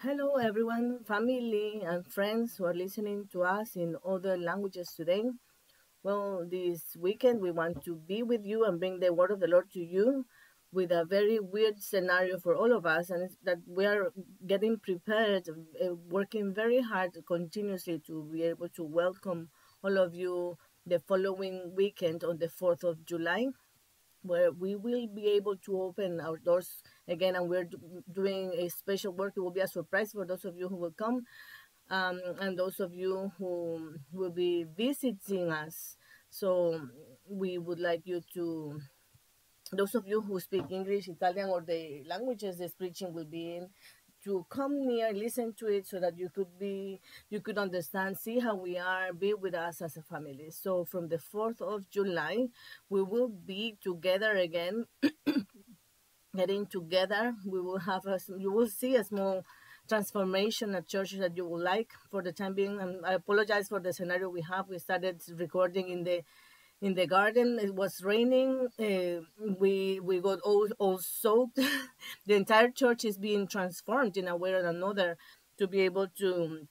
Hello, everyone, family, and friends who are listening to us in other languages today. Well, this weekend we want to be with you and bring the word of the Lord to you with a very weird scenario for all of us, and that we are getting prepared, uh, working very hard continuously to be able to welcome all of you the following weekend on the 4th of July where we will be able to open our doors again and we're doing a special work it will be a surprise for those of you who will come um, and those of you who will be visiting us so we would like you to those of you who speak english italian or the languages this preaching will be in to come near, listen to it so that you could be, you could understand, see how we are, be with us as a family. So from the 4th of July, we will be together again, getting together. We will have a, you will see a small transformation at church that you will like for the time being. And I apologize for the scenario we have. We started recording in the in the garden. It was raining. Uh, we we got all all soaked. the entire church is being transformed in a way or another to be able to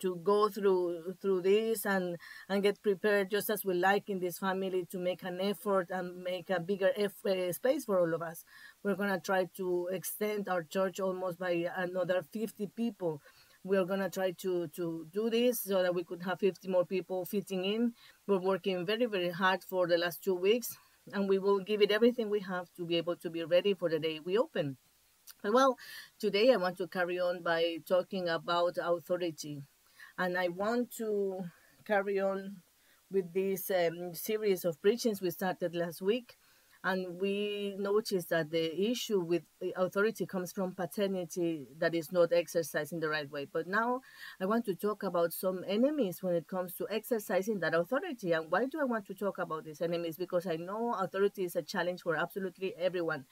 to go through through this and and get prepared just as we like in this family to make an effort and make a bigger eff- uh, space for all of us. We're going to try to extend our church almost by another 50 people. We are going to try to to do this so that we could have 50 more people fitting in. We're working very very hard for the last two weeks and we will give it everything we have to be able to be ready for the day we open. Well today i want to carry on by talking about authority and i want to carry on with this um, series of preachings we started last week and we noticed that the issue with authority comes from paternity that is not exercised in the right way. But now I want to talk about some enemies when it comes to exercising that authority. And why do I want to talk about these enemies? Because I know authority is a challenge for absolutely everyone.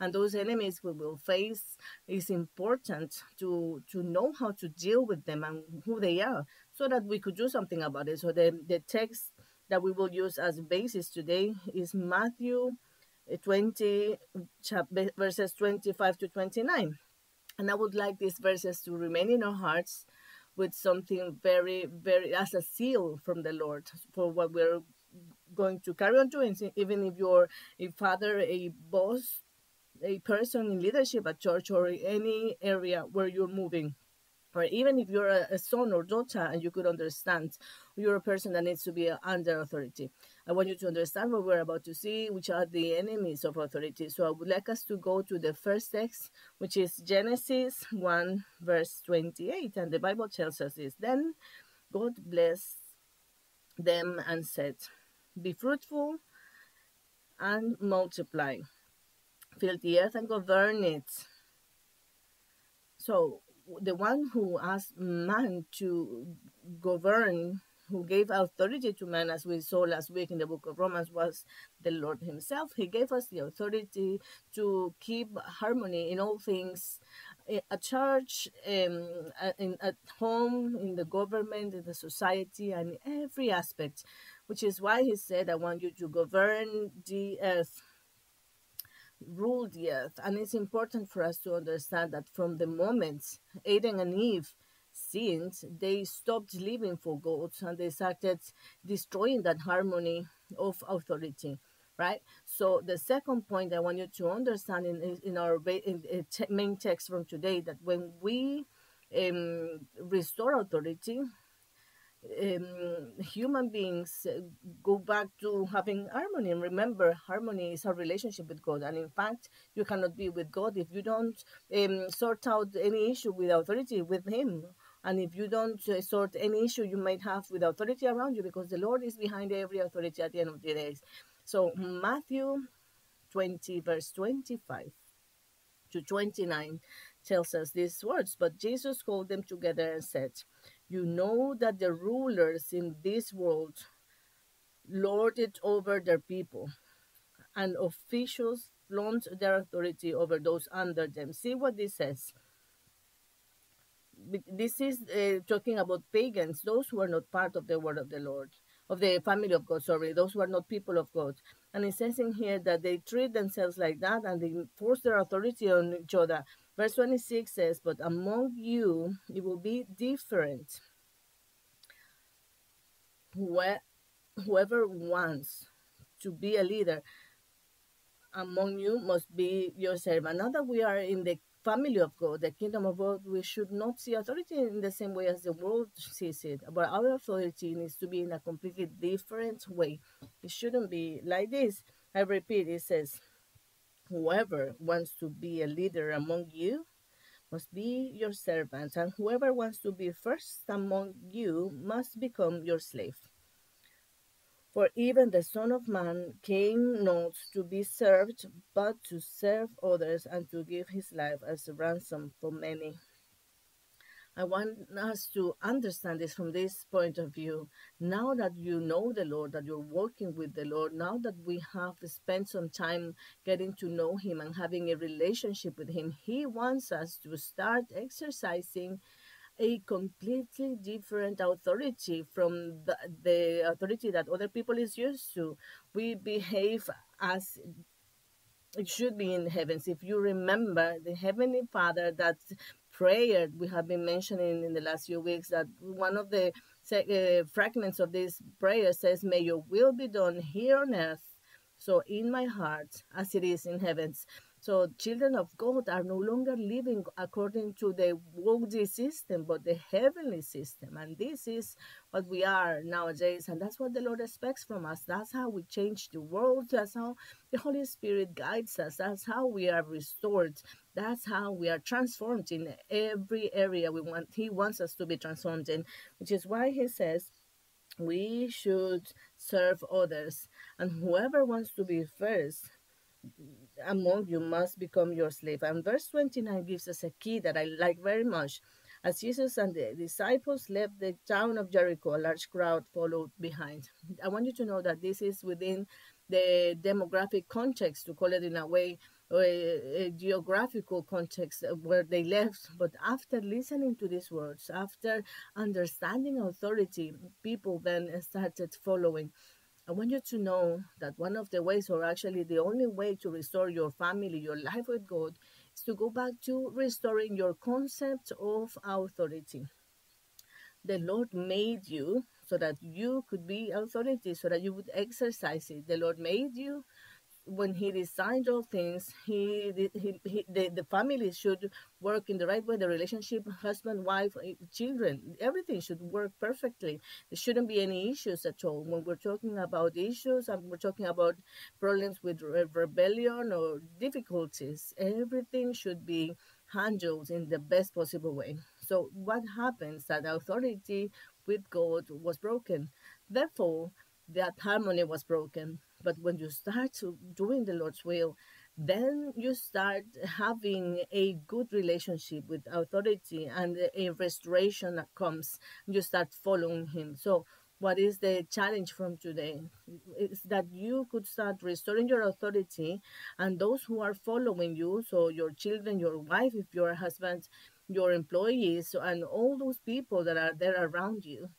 And those enemies we will face is important to to know how to deal with them and who they are so that we could do something about it. So the, the text that we will use as basis today is Matthew eh, 20, verses 25 to 29. And I would like these verses to remain in our hearts with something very, very, as a seal from the Lord for what we're going to carry on doing. Even if you're a father, a boss, a person in leadership at church or any area where you're moving or even if you're a, son or daughter and you could understand you're a person that needs to be under authority. I want you to understand what we're about to see which are the enemies of authority. So i would like us to go to the first text which is genesis 1 verse 28 and the bible tells us this then god blessed them and said be fruitful and multiply fill the earth and govern it so the one who asked man to govern, who gave authority to man, as we saw last week in the book of Romans, was the Lord Himself. He gave us the authority to keep harmony in all things at church, um, in, at home, in the government, in the society, and every aspect, which is why He said, I want you to govern the earth rule the earth. And it's important for us to understand that from the moment Adam and Eve sinned, they stopped living for God and they started destroying that harmony of authority. Right. So the second point I want you to understand in in our in, in main text from today that when we um, restore authority, um, human beings go back to having harmony. And remember, harmony is our relationship with God. And in fact, you cannot be with God if you don't um, sort out any issue with authority with Him. And if you don't uh, sort any issue you might have with authority around you, because the Lord is behind every authority at the end of the days. So, Matthew 20, verse 25 to 29 tells us these words. But Jesus called them together and said, you know that the rulers in this world lord it over their people, and officials flaunt their authority over those under them. See what this says. This is uh, talking about pagans, those who are not part of the word of the Lord. Of the family of God, sorry, those who are not people of God. And it says in here that they treat themselves like that and they force their authority on each other. Verse 26 says, But among you it will be different. Whoever wants to be a leader among you must be your servant. Now that we are in the family of God, the kingdom of God, we should not see authority in the same way as the world sees it. But our authority needs to be in a completely different way. It shouldn't be like this. I repeat, it says, whoever wants to be a leader among you must be your servant, and whoever wants to be first among you must become your slave. For even the Son of Man came not to be served, but to serve others and to give his life as a ransom for many. I want us to understand this from this point of view. Now that you know the Lord, that you're working with the Lord, now that we have spent some time getting to know Him and having a relationship with Him, He wants us to start exercising a completely different authority from the, the authority that other people is used to. We behave as it should be in heavens. If you remember the Heavenly Father, that prayer we have been mentioning in the last few weeks, that one of the uh, fragments of this prayer says, May your will be done here on earth, so in my heart as it is in heavens. So children of God are no longer living according to the worldly system, but the heavenly system. And this is what we are nowadays. And that's what the Lord expects from us. That's how we change the world. That's how the Holy Spirit guides us. That's how we are restored. That's how we are transformed in every area we want. He wants us to be transformed in, which is why he says, we should serve others. And whoever wants to be first among you must become your slave. And verse 29 gives us a key that I like very much. As Jesus and the disciples left the town of Jericho, a large crowd followed behind. I want you to know that this is within the demographic context, to call it in a way, a, a geographical context where they left. But after listening to these words, after understanding authority, people then started following. I want you to know that one of the ways, or actually the only way to restore your family, your life with God, is to go back to restoring your concept of authority. The Lord made you so that you could be authority, so that you would exercise it. The Lord made you when he designed all things, he, he, he the, the family should work in the right way. The relationship, husband, wife, eh, children, everything should work perfectly. There shouldn't be any issues at all. When we're talking about issues and we're talking about problems with re rebellion or difficulties, everything should be handled in the best possible way. So what happens that authority with God was broken. Therefore, that harmony was broken. But when you start doing the Lord's will, then you start having a good relationship with authority and a restoration that comes. You start following Him. So, what is the challenge from today? Is that you could start restoring your authority, and those who are following you, so your children, your wife, if you're a husband, your employees, and all those people that are there around you,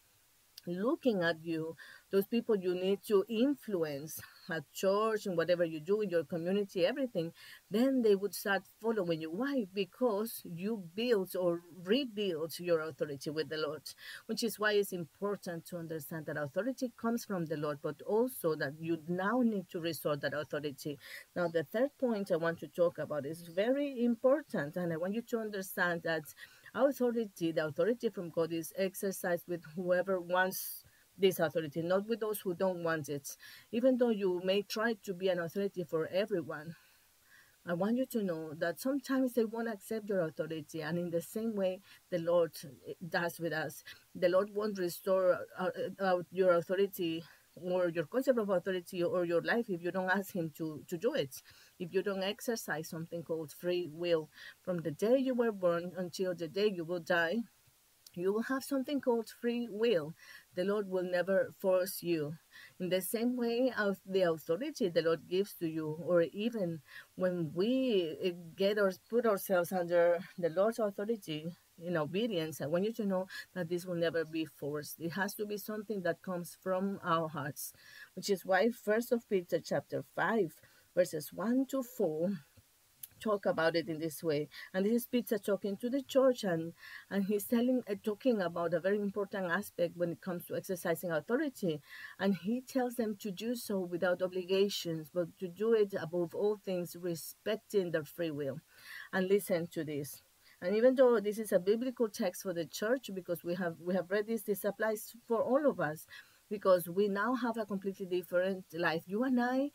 looking at you, those people you need to influence at church and whatever you do in your community, everything, then they would start following you. Why? Because you build or rebuild your authority with the Lord, which is why it's important to understand that authority comes from the Lord, but also that you now need to restore that authority. Now, the third point I want to talk about is very important, and I want you to understand that authority, the authority from God, is exercised with whoever wants this authority, not with those who don't want it. Even though you may try to be an authority for everyone, I want you to know that sometimes they won't accept your authority, and in the same way, the Lord does with us. The Lord won't restore uh, uh, your authority or your concept of authority or your life if you don't ask Him to, to do it. If you don't exercise something called free will from the day you were born until the day you will die, you will have something called free will. The Lord will never force you. In the same way, as the authority the Lord gives to you, or even when we eh, get or put ourselves under the Lord's authority in obedience, I want you to know that this will never be forced. It has to be something that comes from our hearts, which is why First of Peter chapter five, verses one to four talk about it in this way. And this is Peter talking to the church, and and he's telling, uh, talking about a very important aspect when it comes to exercising authority. And he tells them to do so without obligations, but to do it above all things, respecting their free will. And listen to this. And even though this is a biblical text for the church, because we have we have read this, this applies for all of us, because we now have a completely different life. You and I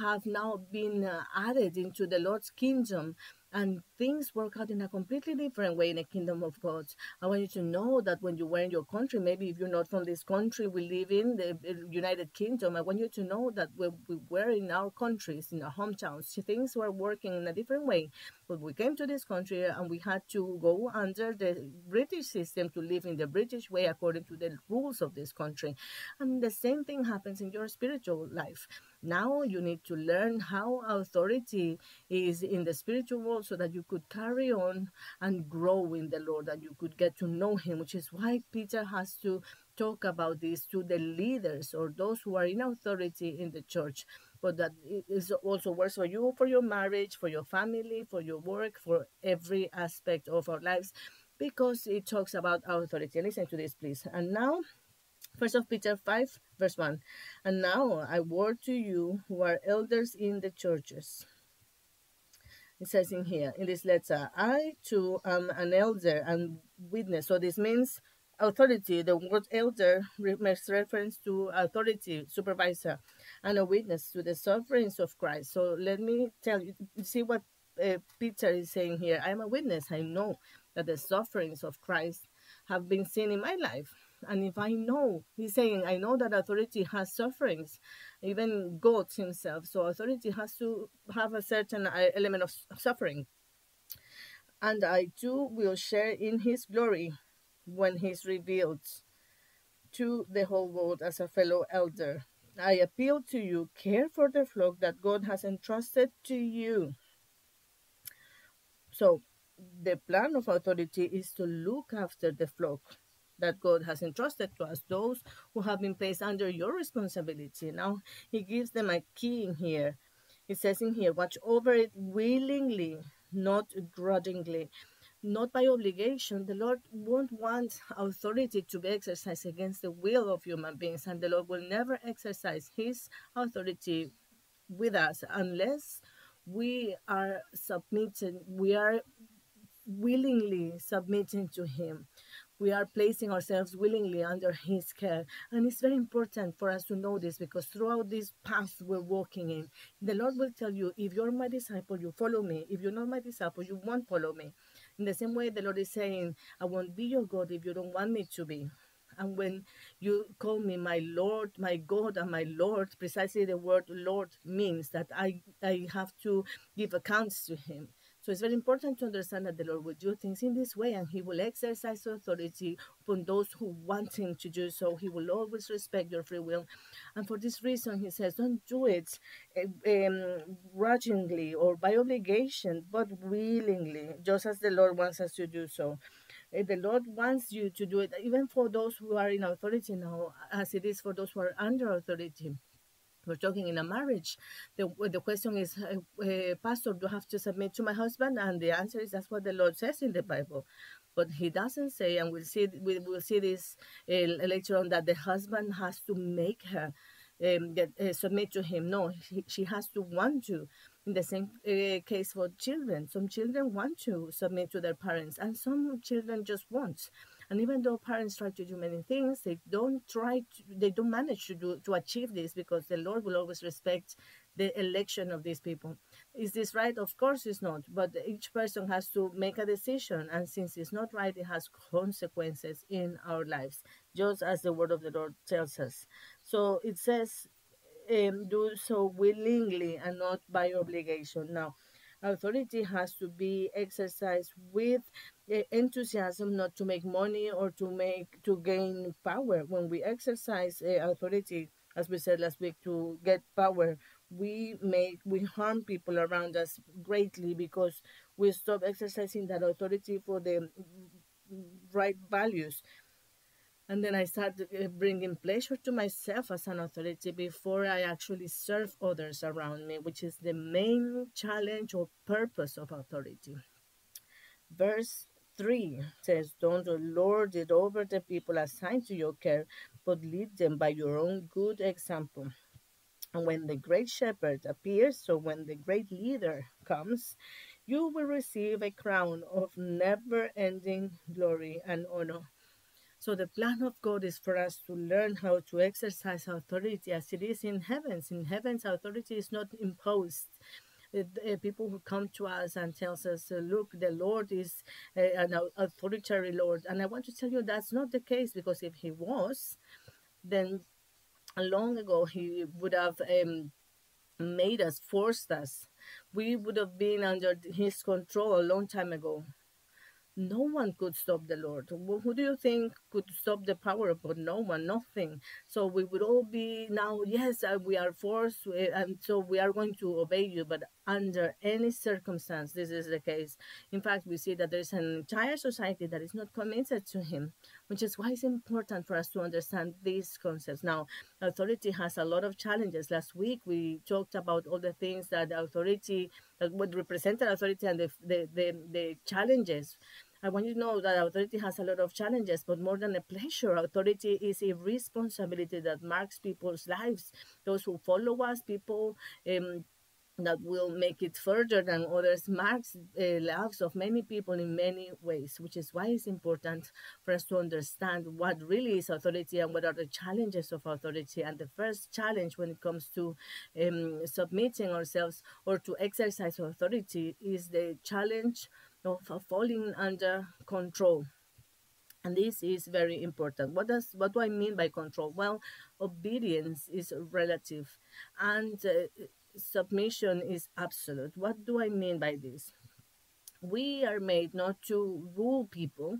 have now been uh, added into the Lord's kingdom and things work out in a completely different way in the kingdom of God. I want you to know that when you were in your country, maybe if you're not from this country, we live in the United Kingdom. I want you to know that when we were in our countries, in our hometowns, things were working in a different way. But we came to this country and we had to go under the British system to live in the British way according to the rules of this country. And the same thing happens in your spiritual life. Now you need to learn how authority is in the spiritual world so that you could carry on and grow in the Lord, and you could get to know Him, which is why Peter has to talk about this to the leaders or those who are in authority in the church. But that is also works for you, for your marriage, for your family, for your work, for every aspect of our lives, because it talks about authority. Listen to this, please. And now First of Peter 5, verse 1. And now I word to you who are elders in the churches. It says in here, in this letter, I too am an elder and witness. So this means authority. The word elder makes reference to authority, supervisor, and a witness to the sufferings of Christ. So let me tell you, see what uh, Peter is saying here. I am a witness. I know that the sufferings of Christ have been seen in my life. And if I know, he's saying, I know that authority has sufferings, even God himself. So authority has to have a certain uh, element of suffering. And I too will share in his glory when he's revealed to the whole world as a fellow elder. I appeal to you, care for the flock that God has entrusted to you. So, the plan of authority is to look after the flock that God has entrusted to us, those who have been placed under your responsibility. Now, He gives them a key in here. He says in here, watch over it willingly, not grudgingly, not by obligation. The Lord won't want authority to be exercised against the will of human beings, and the Lord will never exercise His authority with us unless we are submitted, we are willingly submitting to Him we are placing ourselves willingly under his care. And it's very important for us to know this because throughout this path we're walking in the lord will tell you if you're my disciple you follow me. If you're not my disciple you won't follow me. In the same way the lord is saying i won't be your god if you don't want me to be. And when you call me my Lord, my God, and my Lord, precisely the word Lord means that I, I have to give accounts to Him. So it's very important to understand that the Lord will do things in this way and He will exercise authority upon those who want Him to do so. He will always respect your free will. And for this reason, He says, don't do it um, grudgingly or by obligation, but willingly, just as the Lord wants us to do so. Eh, the Lord wants you to do it, even for those who are in authority now, as it is for those who are under authority we're talking in a marriage. The, the question is, uh, Pastor, do I have to submit to my husband? And the answer is that's what the Lord says in the Bible. But he doesn't say, and we'll see, we will see this uh, later on, that the husband has to make her um, get, uh, submit to him. No, he, she has to want to. In the same case for children, some children want to submit to their parents, and some children just won't. And even though parents try to do many things, they don't try to, they don't manage to do to achieve this because the Lord will always respect the election of these people. Is this right? Of course it's not. But each person has to make a decision. And since it's not right, it has consequences in our lives, just as the word of the Lord tells us. So it says, um, do so willingly and not by obligation. Now, authority has to be exercised with uh, enthusiasm not to make money or to make to gain power. When we exercise uh, authority as we said last week to get power we make we harm people around us greatly because we stop exercising that authority for the right values and then I started uh, bringing pleasure to myself as an authority before I actually serve others around me, which is the main challenge or purpose of authority. Verse 3 says, Don't lord it over the people assigned to your care, but lead them by your own good example. And when the great shepherd appears, so when the great leader comes, you will receive a crown of never ending glory and honor. So the plan of God is for us to learn how to exercise authority as it is in heavens. In heavens, authority is not imposed. Uh, people who come to us and tells us, uh, look, the Lord is uh, an authoritarian Lord. And I want to tell you that's not the case because if he was, then long ago he would have um, made us, forced us. We would have been under his control a long time ago no one could stop the Lord. Who do you think could stop the power of God? No one, nothing. So we would all be now, yes, uh, we are forced, and so we are going to obey you, but under any circumstance, this is the case. In fact, we see that there is an entire society that is not committed to Him, which is why it's important for us to understand these concepts. Now, authority has a lot of challenges. Last week, we talked about all the things that authority, that would represent an authority and the, the, the, the challenges I want you to know that authority has a lot of challenges, but more than a pleasure, authority is a responsibility that marks people's lives. Those who follow us, people um, that will make it further than others marks uh, lives of many people in many ways which is why it's important for us to understand what really is authority and what are the challenges of authority. And the first challenge when it comes to um, submitting ourselves or to exercise authority is the challenge of falling under control. And this is very important. What does what do i mean by control? Well obedience is relative. And uh, submission is absolute. What do i mean by this? We are made not to rule people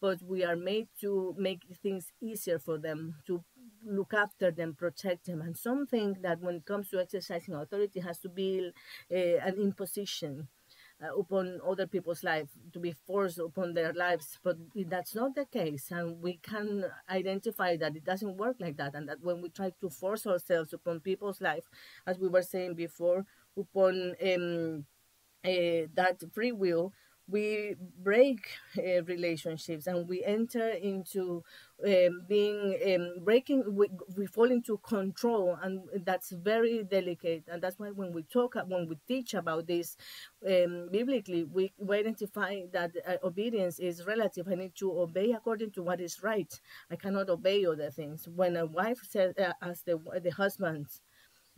but we are made to make things easier for them to look after them protect them and something that when it comes to exercising authority has to be uh, an imposition uh, upon other people's life to be forced upon their lives. But that's not the case and we can identify that it doesn't work like that and that when we try to force ourselves upon people's life as we were saying before upon um, uh, that free will we break uh, relationships and we enter into um, being um, breaking we, we fall into control and that's very delicate. And that's why when we talk when we teach about this um, biblically we, we identify that uh, obedience is relative. I need to obey according to what is right. I cannot obey other things. When a wife says uh, as the the husband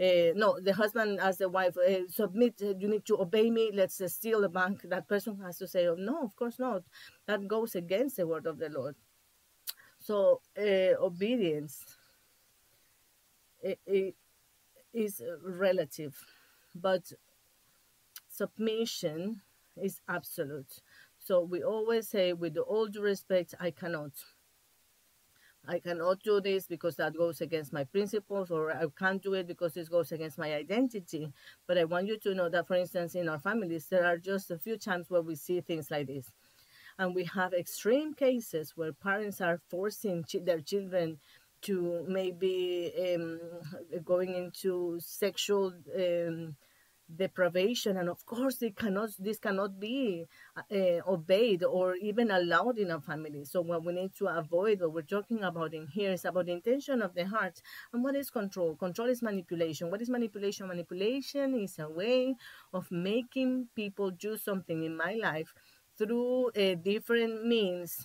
uh, no, the husband as the wife, uh, submit, uh, you need to obey me, let's steal the bank. That person has to say, oh, no, of course not. That goes against the word of the Lord. So, obedience is relative, but submission is absolute. So we always say, with all due respect, I cannot. I cannot do this because that goes against my principles, or I can't do it because this goes against my identity. But I want you to know that, for instance, in our families, there are just a few times where we see things like this. And we have extreme cases where parents are forcing ch- their children to maybe um, going into sexual. Um, deprivation and of course they cannot this cannot be uh, obeyed or even allowed in a family. So what we need to avoid what we're talking about in here is about the intention of the heart. And what is control? Control is manipulation. What is manipulation? Manipulation is a way of making people do something in my life through uh, different means.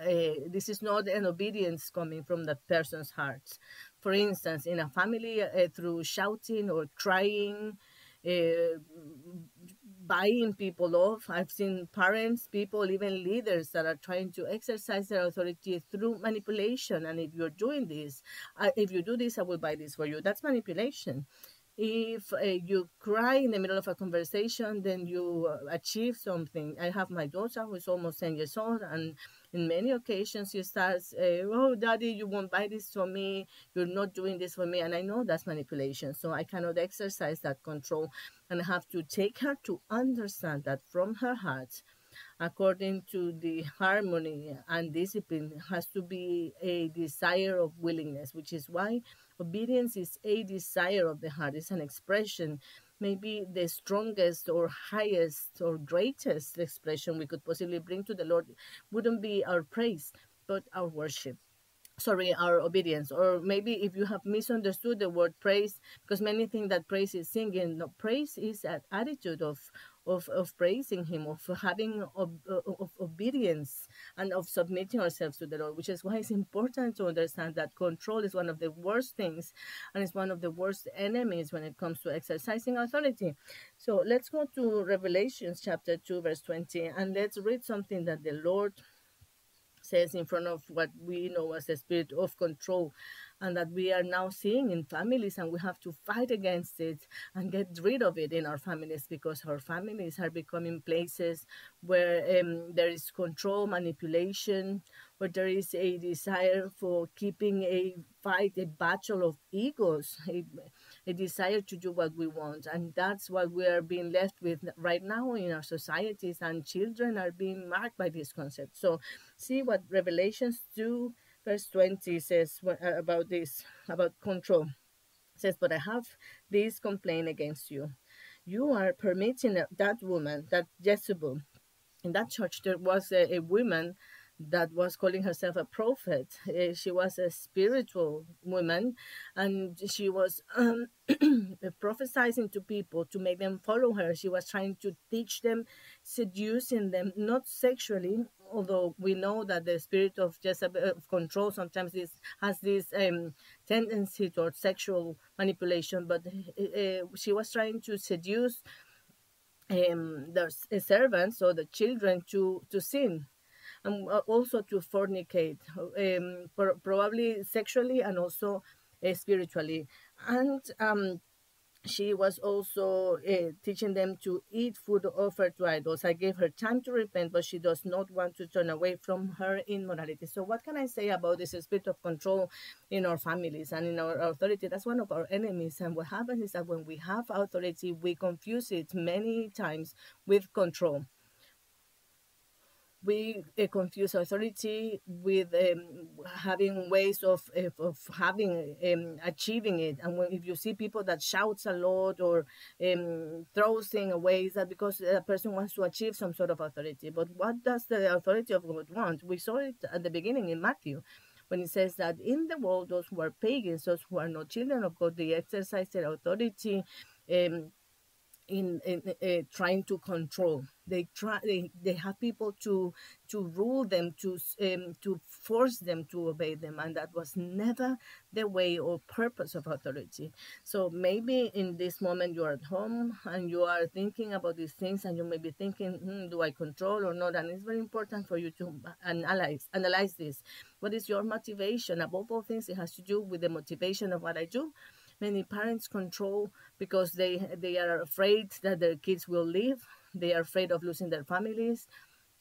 Uh, this is not an obedience coming from the person's heart for instance, in a family uh, through shouting or crying, uh, buying people off. I've seen parents, people, even leaders that are trying to exercise their authority through manipulation. And if you're doing this, uh, if you do this, I will buy this for you. That's manipulation. If uh, you cry in the middle of a conversation, then you uh, achieve something. I have my daughter who is almost 10 years old, and in many occasions she starts, uh, Oh, daddy, you won't buy this for me. You're not doing this for me. And I know that's manipulation. So I cannot exercise that control. And I have to take her to understand that from her heart, according to the harmony and discipline has to be a desire of willingness which is why obedience is a desire of the heart it's an expression maybe the strongest or highest or greatest expression we could possibly bring to the lord wouldn't be our praise but our worship. Sorry our obedience or maybe if you have misunderstood the word praise because many think that praise is singing no praise is an attitude of of, of praising him of having of, of obedience and of submitting ourselves to the lord which is why it's important to understand that control is one of the worst things and it's one of the worst enemies when it comes to exercising authority. So let's go to revelations chapter 2 verse 20 and let's read something that the lord says in front of what we know as the spirit of control and that we are now seeing in families and we have to fight against it and get rid of it in our families because our families are becoming places where um, there is control manipulation where there is a desire for keeping a fight a battle of egos a, a desire to do what we want and that's what we are being left with right now in our societies and children are being marked by this concept so see what revelations 2 verse 20 says uh, about this, about control. It says, But I have this complaint against you. You are permitting that woman, that Jezebel, in that church, there was a, a woman that was calling herself a prophet. Uh, she was a spiritual woman and she was um, prophesying to people to make them follow her. She was trying to teach them, seducing them, not sexually, although we know that the spirit of Jezebel of control sometimes is, has this um, tendency towards sexual manipulation, but uh, she was trying to seduce um, the servants or the children to, to sin and uh, also to fornicate, um, probably sexually and also uh, spiritually. And um, she was also uh, teaching them to eat food offered to idols. I gave her time to repent, but she does not want to turn away from her immorality. So, what can I say about this spirit of control in our families and in our authority? That's one of our enemies. And what happens is that when we have authority, we confuse it many times with control we uh, confuse authority with um, having ways of, of, of having um, achieving it. And when, if you see people that shouts a lot or um, throws things away is that because a person wants to achieve some sort of authority? But what does the authority of god want? We saw it at the beginning in matthew when it says that in the world those who are pagans those who are not children of god they exercise their authority um, in, in uh, trying to control. They try. They, they have people to to rule them, to um, to force them to obey them, and that was never the way or purpose of authority. So maybe in this moment you are at home and you are thinking about these things, and you may be thinking, hmm, "Do I control or not?" And it's very important for you to analyze analyze this. What is your motivation? Above all things, it has to do with the motivation of what I do many parents control because they they are afraid that their kids will leave. They are afraid of losing their families.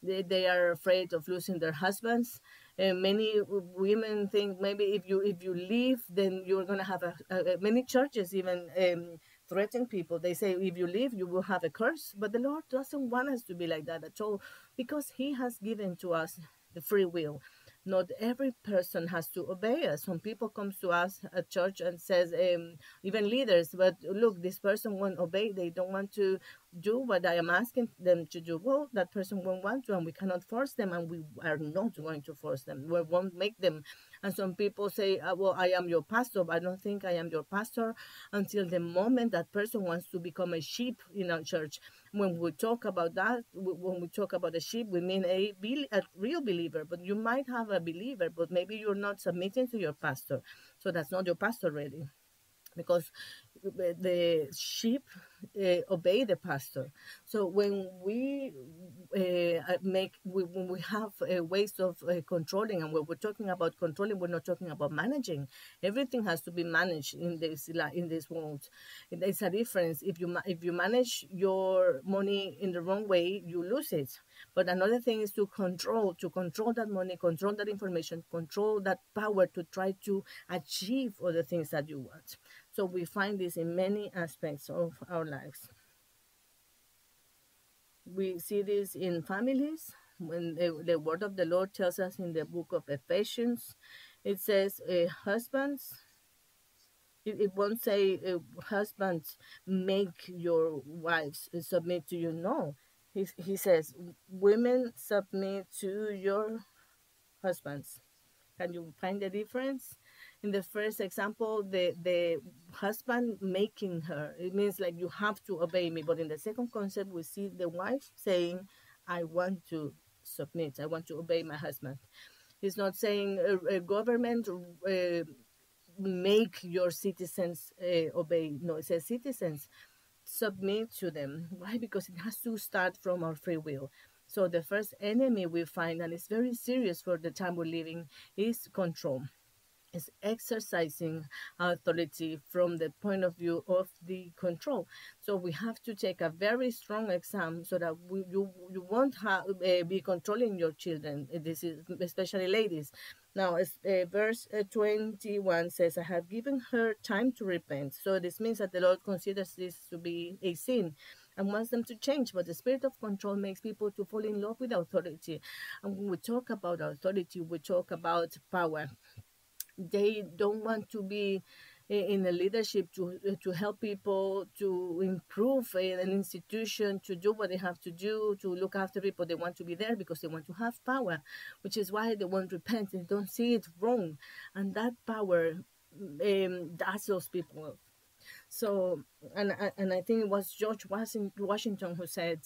They, they are afraid of losing their husbands. And many women think maybe if you if you leave then you're going to have a, a, many churches even um, threaten people. They say if you leave you will have a curse. But the lord doesn't want us to be like that at all because he has given to us the free will not every person has to obey us. Some people comes to us at church and says, um, even leaders, but look, this person won't obey. They don't want to do what I am asking them to do. Well, that person won't want to, and we cannot force them, and we are not going to force them. We won't make them. And some people say, uh, well, I am your pastor, but I don't think I am your pastor until the moment that person wants to become a sheep in our church. When we talk about that, when we talk about a sheep, we mean a, a real believer, but you might have a believer, but maybe you're not submitting to your pastor. So that's not your pastor really because the sheep uh, obey the pastor. So when we uh, make we, when we have uh, ways of uh, controlling, and when we're talking about controlling, we're not talking about managing. Everything has to be managed in this in this world. It's a difference. If you if you manage your money in the wrong way, you lose it. But another thing is to control to control that money, control that information, control that power to try to achieve all the things that you want. So we find this in many aspects of our lives. We see this in families. When the, the word of the Lord tells us in the book of Ephesians, it says, uh, Husbands, it, it won't say, uh, Husbands, make your wives submit to you. No. He, he says, Women submit to your husbands. Can you find the difference? In the first example, the the husband making her. It means like you have to obey me. But in the second concept, we see the wife saying, "I want to submit. I want to obey my husband." He's not saying a, a government uh, make your citizens uh, obey. No, it says citizens submit to them. Why? Because it has to start from our free will. So the first enemy we find, and it's very serious for the time we're living, is control is exercising authority from the point of view of the control. So we have to take a very strong exam so that we, you you won't have, uh, be controlling your children. This is especially ladies. Now, uh, verse uh, 21 says, I have given her time to repent. So this means that the Lord considers this to be a sin and wants them to change. But the spirit of control makes people to fall in love with authority. And when we talk about authority, we talk about power they don't want to be in the leadership to to help people to improve an institution to do what they have to do to look after people. They want to be there because they want to have power which is why they won't repent they don't see it wrong. And that power um, does those people so and and I think it was George Washington who said,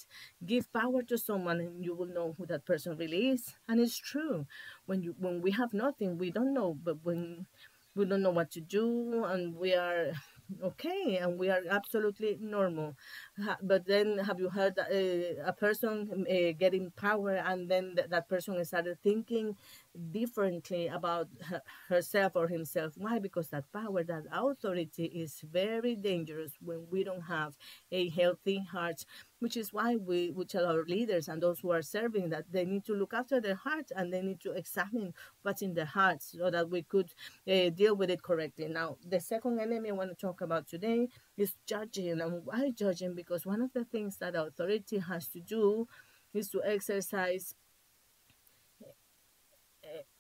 "Give power to someone, and you will know who that person really is." And it's true. When you when we have nothing, we don't know. But when we don't know what to do, and we are okay and we are absolutely normal but then have you heard uh, a person uh, getting power and then th- that person started thinking differently about her, herself or himself why because that power that authority is very dangerous when we don't have a healthy heart which is why we, we tell our leaders and those who are serving that they need to look after their heart and they need to examine what's in their hearts so that we could uh, deal with it correctly. Now, the second enemy I want to talk about today is judging. And why judging? Because one of the things that authority has to do is to exercise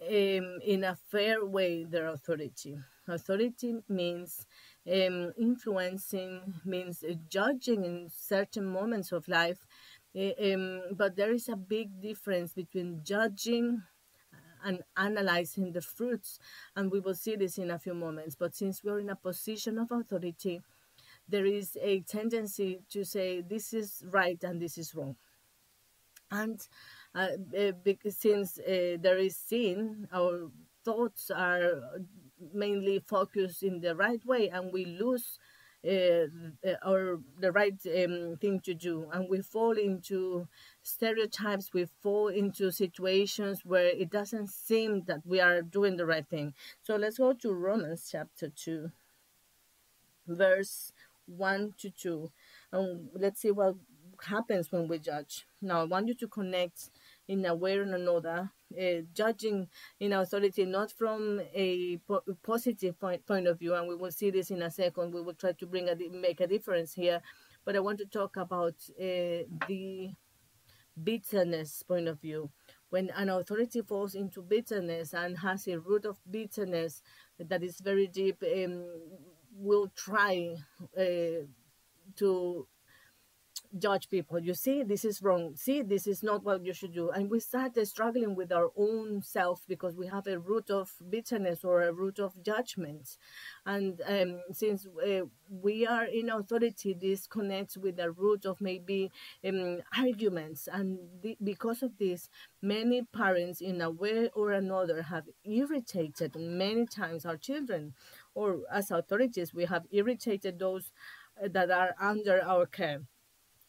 um, in a fair way their authority. Authority means um, influencing, means judging in certain moments of life. Uh, um, but there is a big difference between judging and analyzing the fruits. And we will see this in a few moments. But since we're in a position of authority, there is a tendency to say this is right and this is wrong. And uh, uh since uh, there is sin, our thoughts are mainly focused in the right way, and we lose uh, the right um, thing to do and we fall into stereotypes we fall into situations where it doesn't seem that we are doing the right thing so let's go to romans chapter 2 verse 1 to 2 and let's see what happens when we judge now i want you to connect in a way or another, uh, judging in authority not from a po- positive point, point of view, and we will see this in a second. We will try to bring a make a difference here, but I want to talk about uh, the bitterness point of view. When an authority falls into bitterness and has a root of bitterness that is very deep, um, will try uh, to judge people. You see, this is wrong. See, this is not what you should do. And we start struggling with our own self because we have a root of bitterness or a root of judgment. And um, since uh, we are in authority, this connects with the root of maybe um, arguments. And the, because of this, many parents, in a way or another, have irritated many times our children or as authorities, we have irritated those uh, that are under our care.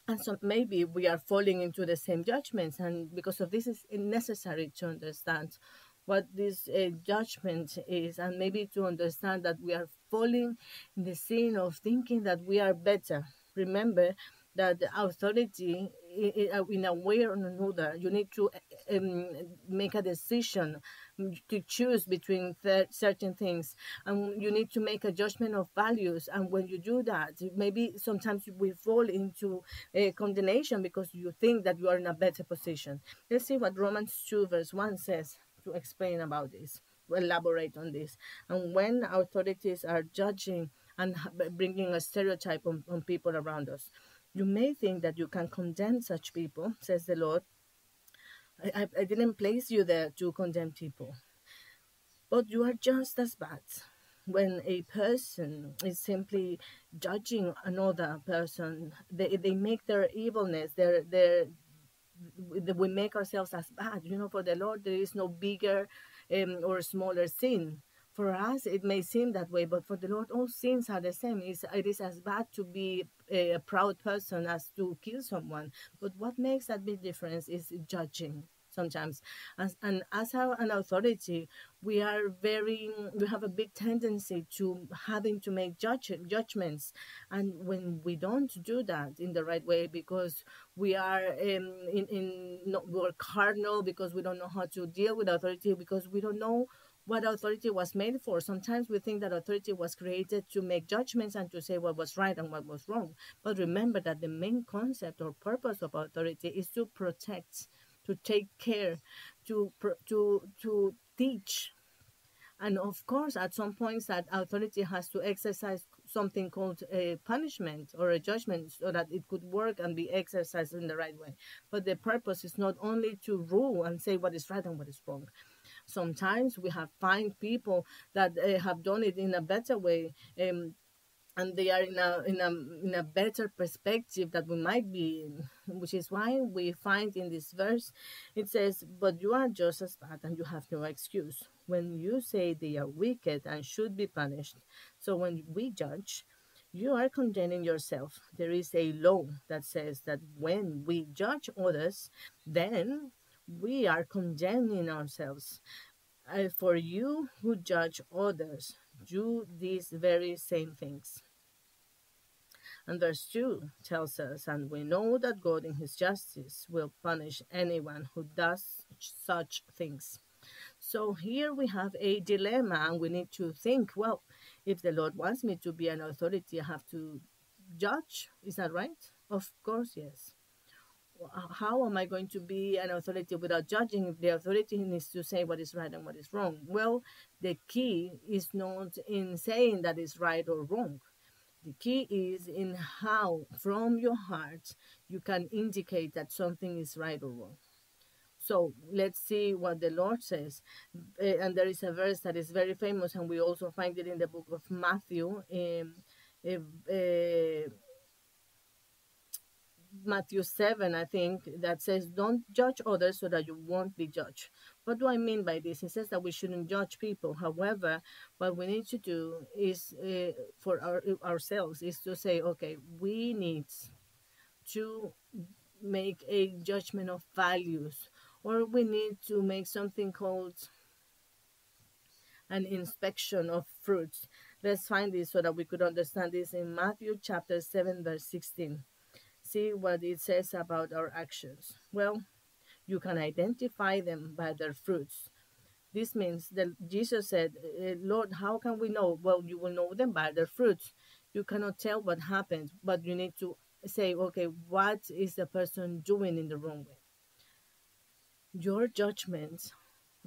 And so maybe we are falling into the same judgments, and because of this, it's necessary to understand what this uh, judgment is, and maybe to understand that we are falling in the sin of thinking that we are better. Remember that the authority, Uh, in a way or another, you need to uh, um, make a decision mm, to choose between certain things, and you need to make a judgment of values. And when you do that, maybe sometimes we fall into a condemnation because you think that you are in a better position. Let's see what Romans 2, verse 1 says to explain about this, to elaborate on this. And when authorities are judging and bringing a stereotype on, on people around us, you may think that you can condemn such people, says the Lord. I, I didn't place you there to condemn people, but you are just as bad when a person is simply judging another person they, they make their evilness their their we make ourselves as bad. You know, for the Lord, there is no bigger um, or smaller sin. For us, it may seem that way, but for the Lord, all sins are the same. It's, it is as bad to be a, proud person as to kill someone. But what makes that big difference is judging sometimes. As, and as an authority, we are very, we have a big tendency to having to make judge, judgments. And when we don't do that in the right way, because we are um, in, in not, we're cardinal, because we don't know how to deal with authority, because we don't know what authority was made for. Sometimes we think that authority was created to make judgments and to say what was right and what was wrong. But remember that the main concept or purpose of authority is to protect to take care, to to to teach. And of course, at some points, that authority has to exercise something called a punishment or a judgment so that it could work and be exercised in the right way. But the purpose is not only to rule and say what is right and what is wrong. Sometimes we have find people that uh, have done it in a better way. Um, and they are in a in a in a better perspective that we might be in, which is why we find in this verse it says, "But you are just as bad, and you have no excuse." When you say they are wicked and should be punished, so when we judge, you are condemning yourself. There is a law that says that when we judge others, then we are condemning ourselves. Uh, for you who judge others, do these very same things. And verse 2 tells us, And we know that God in his justice will punish anyone who does such things. So here we have a dilemma, and we need to think well, if the Lord wants me to be an authority, I have to judge. Is that right? Of course, yes. How am I going to be an authority without judging if the authority needs to say what is right and what is wrong? Well, the key is not in saying that is right or wrong. The key is in how, from your heart, you can indicate that something is right or wrong. So let's see what the Lord says. Uh, and there is a verse that is very famous, and we also find it in the book of Matthew. Um, uh, Matthew 7, I think, that says, Don't judge others so that you won't be judged. What do I mean by this? It says that we shouldn't judge people. However, what we need to do is uh, for our, ourselves is to say, okay, we need to make a judgment of values, or we need to make something called an inspection of fruits. Let's find this so that we could understand this in Matthew chapter 7, verse 16 see what it says about our actions. Well, you can identify them by their fruits. This means that Jesus said, eh, Lord, how can we know? Well, you will know them by their fruits. You cannot tell what happened, but you need to say, okay, what is the person doing in the wrong way? Your judgment,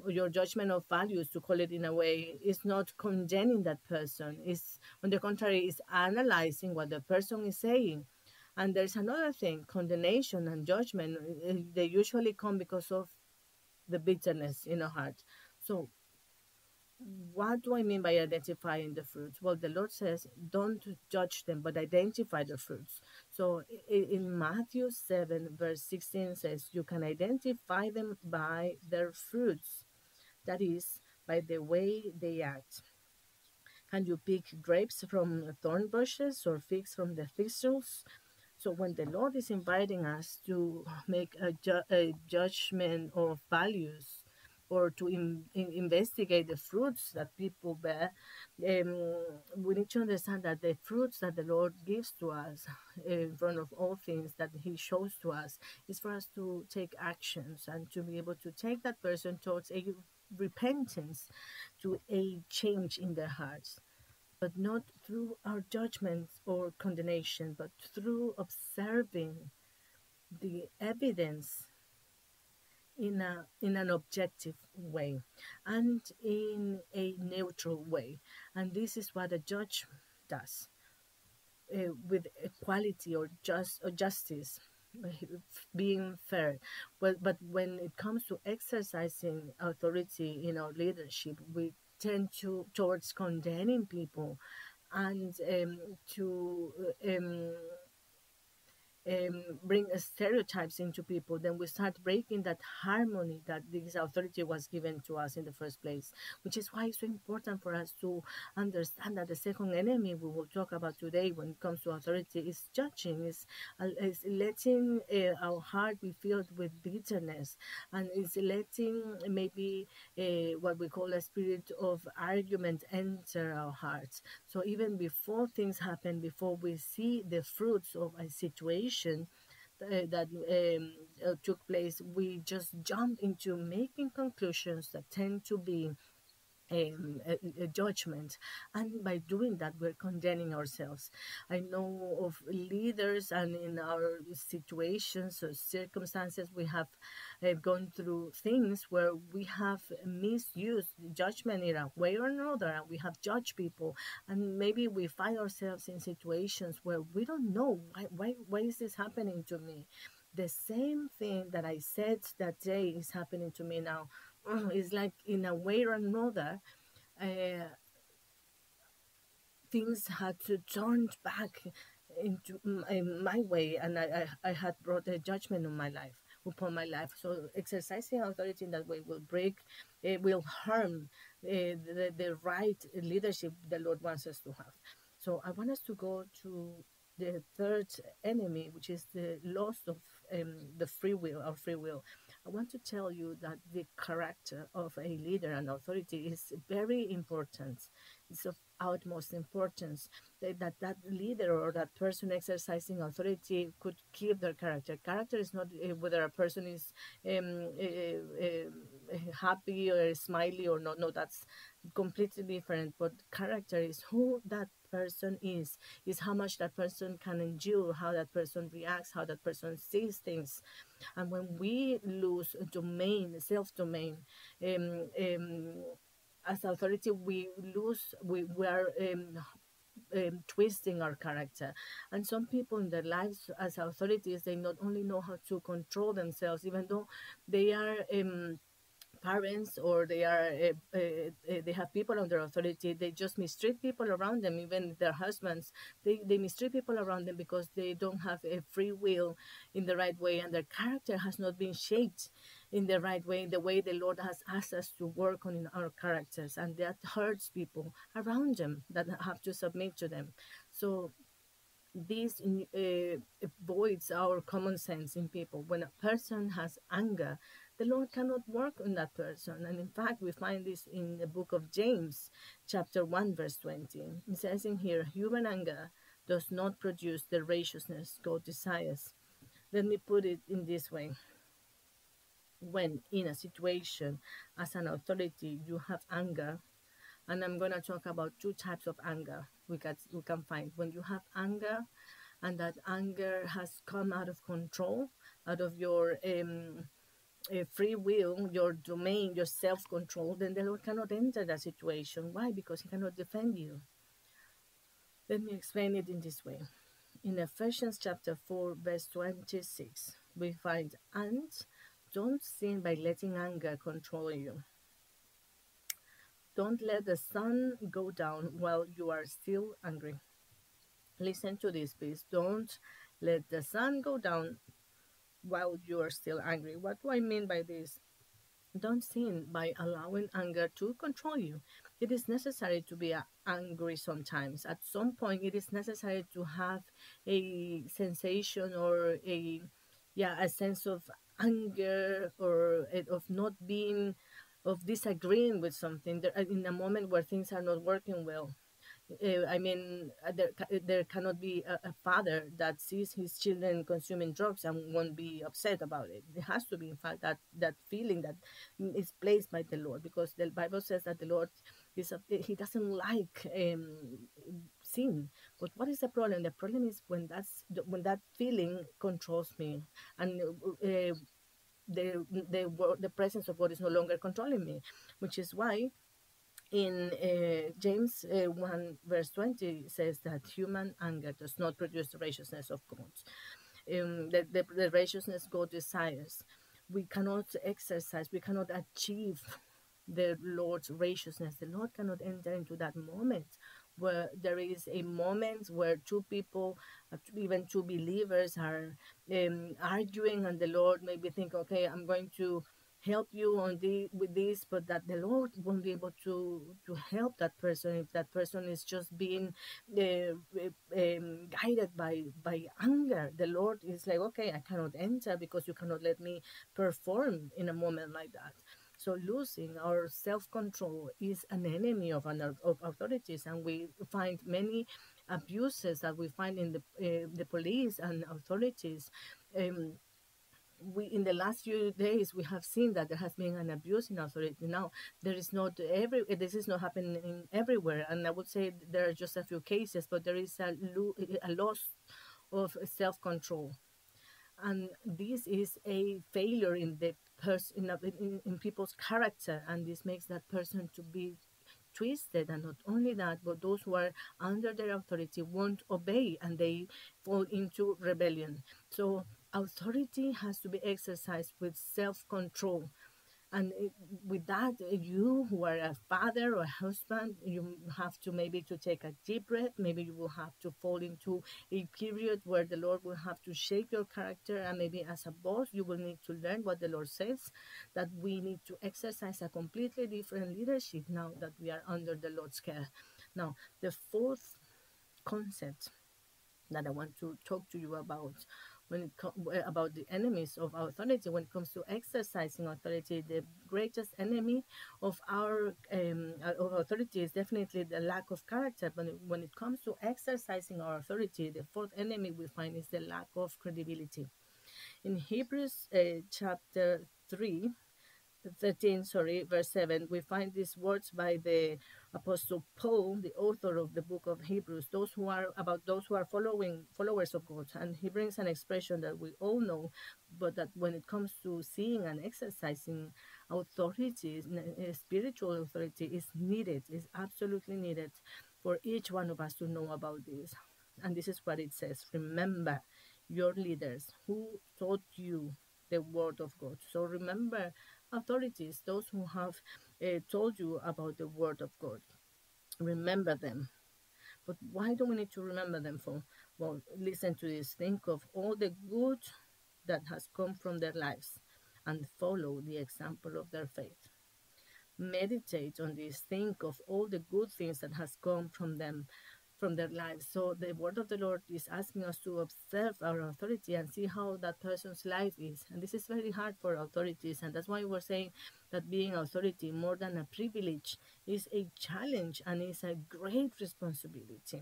or your judgment of values, to call it in a way, is not condemning that person. Is on the contrary, is analyzing what the person is saying and there's another thing condemnation and judgment, eh, they usually come because of the bitterness in our heart. So, what do I mean by identifying the fruits? Well, the Lord says, don't judge them, but identify the fruits. So, in Matthew 7, verse 16 says, you can identify them by their fruits. That is, by the way they act. Can you pick grapes from thorn bushes or figs from the thistles? So when the Lord is inviting us to make a, ju- a judgment of values or to in, in investigate the fruits that people bear, um, we need to understand that the fruits that the Lord gives to us in front of all things that He shows to us is for us to take actions and to be able to take that person towards a repentance, to a change in their hearts but not through our judgments or condemnation, but through observing the evidence in a in an objective way and in a neutral way. And this is what a judge does uh, with equality or just or justice being fair. But but when it comes to exercising authority in our leadership we tend to towards condemning people and um, to um, um, bring stereotypes into people, then we start breaking that harmony that this authority was given to us in the first place. Which is why it's so important for us to understand that the second enemy we will talk about today when it comes to authority is judging, is, uh, is letting uh, our heart be filled with bitterness, and is letting maybe uh, what we call a spirit of argument enter our hearts. So even before things happen, before we see the fruits of a situation, uh, that um, uh, took place, we just jump into making conclusions that tend to be um, a, a, judgment. And by doing that we're condemning ourselves. I know of leaders and in our situations or circumstances we have uh, gone through things where we have misused judgment in a way or another and we have judged people. And maybe we find ourselves in situations where we don't know why why, why is this happening to me? The same thing that i said that day is happening to me now it's like in a way or another, uh, things had to turn back into in my way, and I, I, I had brought a judgment on my life upon my life. So exercising authority in that way will break, it will harm uh, the, the right leadership the Lord wants us to have. So I want us to go to the third enemy, which is the loss of um, the free will, our free will. I want to tell you that the character of a leader and authority is very important. It's of utmost importance that, that that leader or that person exercising authority could keep their character. Character is not uh, whether a person is um, uh, uh, happy or smiley or not. No, that's completely different. But character is who that person is, is how much that person can endure, how that person reacts, how that person sees things. And when we lose domain, self domain, um, um, as authority, we lose, we, we are um, um, twisting our character. And some people in their lives as authorities, they not only know how to control themselves, even though they are. Um, parents or they are uh, uh, they have people under authority they just mistreat people around them even their husbands. They, they mistreat people around them because they don't have a free will in the right way and their character has not been shaped in the right way the way the lord has asked us to work on in our characters and that hurts people around them that have to submit to them. So this uh, voids our common sense in people. When a person has anger the Lord cannot work on that person. And in fact, we find this in the book of James, chapter 1, verse 20. It says in here, human anger does not produce the righteousness God desires. Let me put it in this way. When in a situation as an authority you have anger, and I'm going to talk about two types of anger we can, we can find. When you have anger, and that anger has come out of control, out of your um, uh, free will, your domain, your self control, then the Lord cannot enter that situation. Why? Because He cannot defend you. Let me explain it in this way. In Ephesians chapter 4, verse 26, we find, And don't sin by letting anger control you. Don't let the sun go down while you are still angry. Listen to this, please. Don't let the sun go down while you are still angry. What do I mean by this? Don't sin by allowing anger to control you. it is necessary to be uh, angry sometimes. At some point, it is necessary to have a sensation or a yeah a sense of anger or of not being of disagreeing with something there in a moment where things are not working well uh, I mean, uh, there there cannot be a, a, father that sees his children consuming drugs and won't be upset about it. It has to be, in fact, that that feeling that is placed by the Lord, because the Bible says that the Lord is a, he doesn't like um, sin. But what is the problem? The problem is when that's when that feeling controls me, and uh, the the the presence of God is no longer controlling me, which is why in uh, James uh, 1 verse 20 says that human anger does not produce the righteousness of God. Um, the, the, the righteousness God desires. We cannot exercise, we cannot achieve the Lord's righteousness. The Lord cannot enter into that moment where there is a moment where two people, uh, even two believers, are um, arguing, and the Lord maybe think, okay, I'm going to help you on the with this but that the lord won't be able to to help that person if that person is just being uh, um, guided by by anger. The lord is like okay i cannot enter because you cannot let me perform in a moment like that. So losing our self-control is an enemy of, an, of authorities and we find many abuses that we find in the uh, the police and authorities um, we in the last few days we have seen that there has been an abuse in authority now there is not every this is not happening everywhere and i would say there are just a few cases but there is a, lo- a loss of self-control. And this is a failure in the person in, in, in people's character and this makes that person to be twisted and not only that but those who are under their authority won't obey and they fall into rebellion. So authority has to be exercised with self-control. And with that you who are a father or a husband you have to maybe to take a deep breath. Maybe you will have to fall into a period where the lord will have to shape your character. And maybe as a boss you will need to learn what the lord says that we need to exercise a completely different leadership now that we are under the lord's care. Now the fourth concept that i want to talk to you about when it co- about the enemies of authority when it comes to exercising authority the greatest enemy of our um, of authority is definitely the lack of character. But when it comes to exercising our authority the fourth enemy we find is the lack of credibility. In hebrews uh, chapter 3 13 sorry verse 7 we find these words by the apostle paul the author of the book of hebrews those who are about those who are following followers of god. And he brings an expression that we all know but that when it comes to seeing and exercising authority eh, spiritual authority is needed is absolutely needed for each one of us to know about this. And this is what it says remember your leaders who taught you the word of god. So remember authorities, those who have uh, told you about the word of God. Remember them. But why do we need to remember them for? Well, listen to this. Think of all the good that has come from their lives and follow the example of their faith. Meditate on this. Think of all the good things that has come from them from their lives. So the word of the Lord is asking us to observe our authority and see how that person's life is. And this is very hard for authorities. And that's why we're saying that being authority more than a privilege is a challenge and is a great responsibility.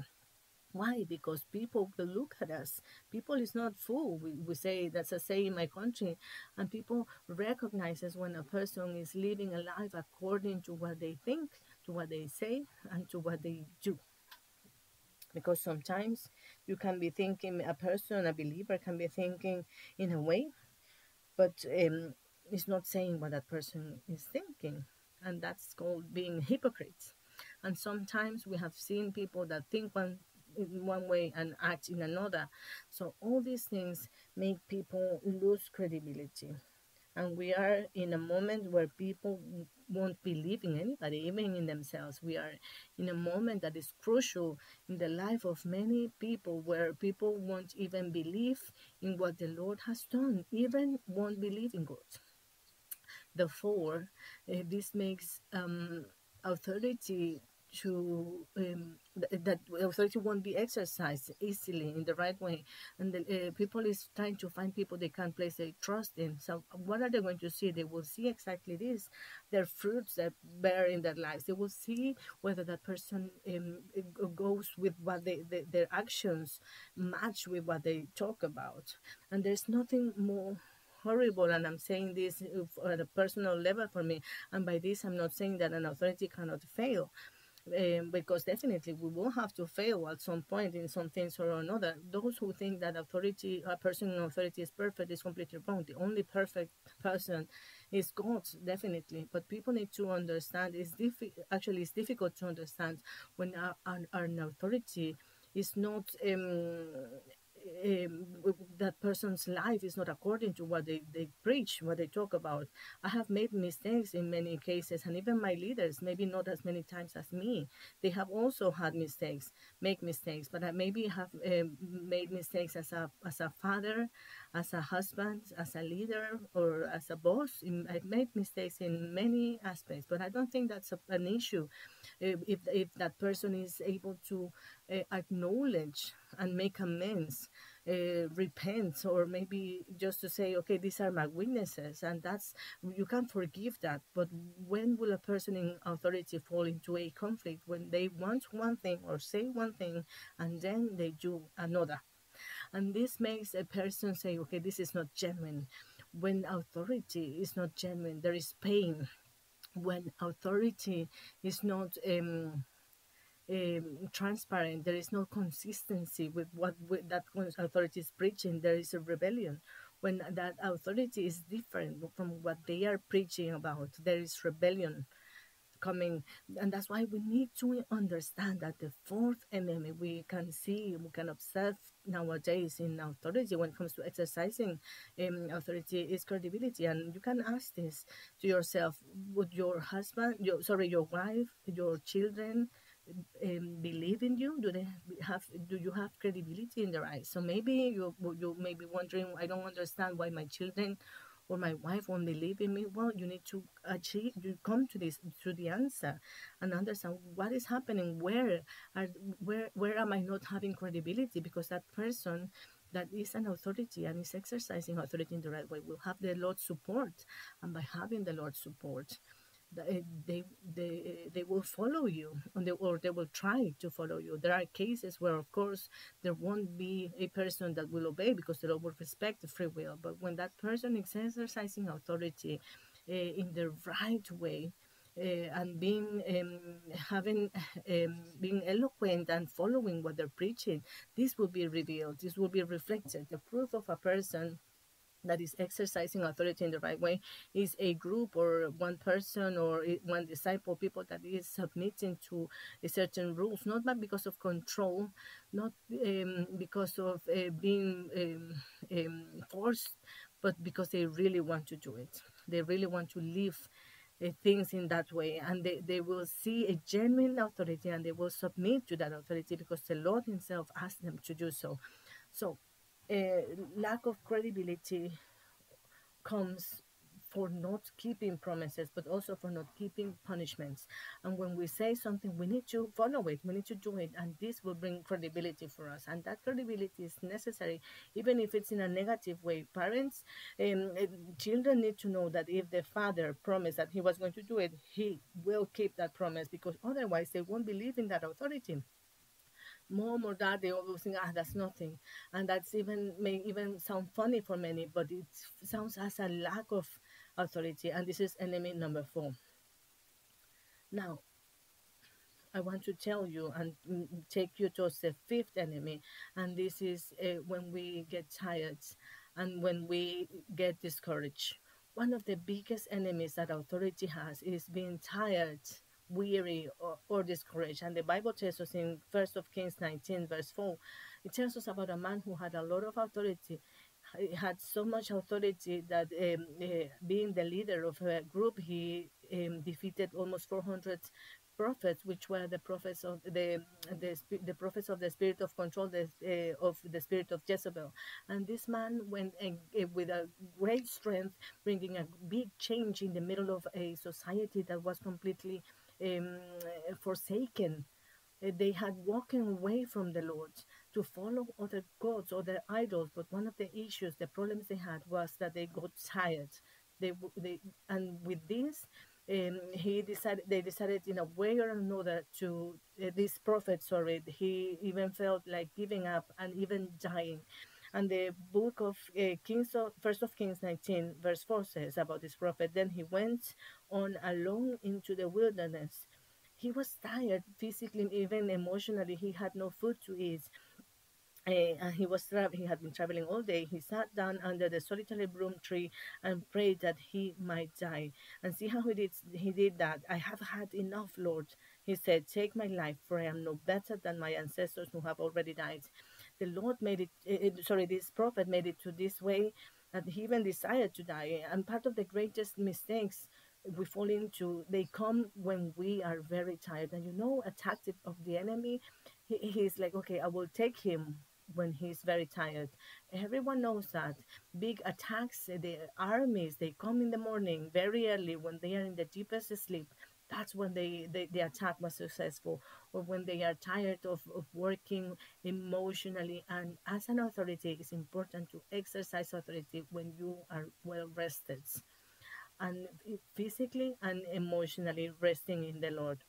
Why? Because people will look at us. People is not fool. We, we say that's a say in my country, and people recognizes when a person is living a life according to what they think, to what they say, and to what they do because sometimes you can be thinking a person a believer can be thinking in a way but um, it's not saying what that person is thinking and that's called being hypocrites. And sometimes we have seen people that think one in one way and act in another. So all these things make people lose credibility and we are in a moment where people won't believe in anybody, even in themselves. We are in a moment that is crucial in the life of many people where people won't even believe in what the Lord has done, even won't believe in God. Therefore, uh, this makes um, authority to um, th- that authority won't be exercised easily in the right way. And the, uh, people is trying to find people they can place their trust in. So what are they going to see? They will see exactly this their fruits that bear in their lives. They will see whether that person um, goes with what they, they their actions match with what they talk about. And there's nothing more horrible and i'm saying this at a personal level for me. And by this i'm not saying that an authority cannot fail um, because definitely we will have to fail at some point in some things or another. Those who think that authority, a person in authority is perfect, is completely wrong. The only perfect person is God, definitely. But people need to understand. It's diffi- actually it's difficult to understand when our, our, our authority is not um, um, that person's life is not according to what they, they preach, what they talk about. I have made mistakes in many cases, and even my leaders, maybe not as many times as me, they have also had mistakes, make mistakes, but I maybe have um, made mistakes as a, as a father, as a husband, as a leader, or as a boss. I've made mistakes in many aspects, but I don't think that's a, an issue if, if, if that person is able to uh, acknowledge and make amends uh, repent or maybe just to say okay these are my weaknesses and that's you can forgive that but when will a person in authority fall into a conflict when they want one thing or say one thing and then they do another? And this makes a person say okay this is not genuine. When authority is not genuine there is pain. When authority is not um, um, transparent, there is no consistency with what that authority is preaching. There is a rebellion. When that authority is different from what they are preaching about, there is rebellion coming, and that's why we need to understand that the fourth enemy we can see, we can observe nowadays in authority when it comes to exercising um, authority is credibility and you can ask this to yourself would your husband your sorry your wife your children um, believe in you? Do they have? Do you have credibility in their eyes? So maybe you you may be wondering, I don't understand why my children or my wife won't believe in me. Well, you need to achieve, you come to this to the answer and understand what is happening. Where are where where am I not having credibility? Because that person that is an authority and is exercising authority in the right way will have the Lord's support, and by having the Lord's support they they they will follow you or they will try to follow you. There are cases where of course there won't be a person that will obey because they will respect the free will. But when that person is exercising authority uh, in the right way uh, and being um, having um, being eloquent and following what they're preaching this will be revealed. This will be reflected. The proof of a person that is exercising authority in the right way is a group or one person or one disciple people that is submitting to a certain rules not but because of control not um, because of uh, being um, um, forced but because they really want to do it. They really want to live uh, things in that way and they, they will see a genuine authority and they will submit to that authority because the lord himself asked them to do so. So a lack of credibility comes for not keeping promises, but also for not keeping punishments. And when we say something, we need to follow it, we need to do it, and this will bring credibility for us. And that credibility is necessary, even if it's in a negative way. Parents, um, children need to know that if the father promised that he was going to do it, he will keep that promise because otherwise they won't believe in that authority mom or dad, they always think, ah, that's nothing. And that's even may even sound funny for many, but it sounds as a lack of authority. And this is enemy number four. Now, I want to tell you and take you towards the fifth enemy, and this is uh, when we get tired and when we get discouraged. One of the biggest enemies that authority has is being tired weary or, or discouraged. And the Bible tells us in First of Kings 19, verse 4, it tells us about a man who had a lot of authority. He had so much authority that um, uh, being the leader of a group, he um, defeated almost 400 prophets, which were the prophets of the the, the prophets of the spirit of control, the, uh, of the spirit of Jezebel. And this man went uh, with a great strength, bringing a big change in the middle of a society that was completely um, forsaken. Uh, they had walked away from the Lord to follow other gods, other idols. But one of the issues, the problems they had was that they got tired. They, they and with this, um, he decided they decided in a way or another to uh, this prophet sorry he even felt like giving up and even dying and the book of uh, kings of first of kings 19 verse 4 says about this prophet then he went on alone into the wilderness he was tired physically even emotionally he had no food to eat uh, and he was tra- he had been traveling all day. He sat down under the solitary broom tree and prayed that he might die. And see how he did he did that. I have had enough, Lord. He said, "Take my life, for I am no better than my ancestors who have already died." The Lord made it. Uh, sorry, this prophet made it to this way that he even desired to die. And part of the greatest mistakes we fall into, they come when we are very tired. And you know, a tactic of the enemy, he, he's like, okay, I will take him when he's very tired. Everyone knows that. Big attacks, the armies, they come in the morning very early when they are in the deepest sleep. That's when they, they the attack was successful, or when they are tired of, of working emotionally. And as an authority, it's important to exercise authority when you are well rested and physically and emotionally resting in the Lord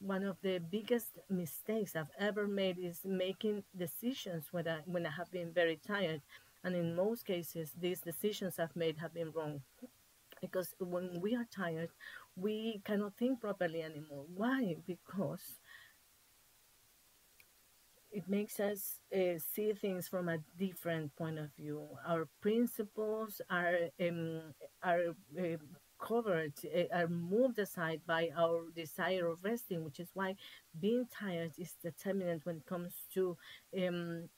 one of the biggest mistakes I've ever made is making decisions when I, when I have been very tired. And in most cases, these decisions I've made have been wrong. Because when we are tired, we cannot think properly anymore. Why? Because it makes us uh, see things from a different point of view. Our principles are um, are uh, covered, uh, are moved aside by our desire of resting, which is why being tired is determinant when it comes to um,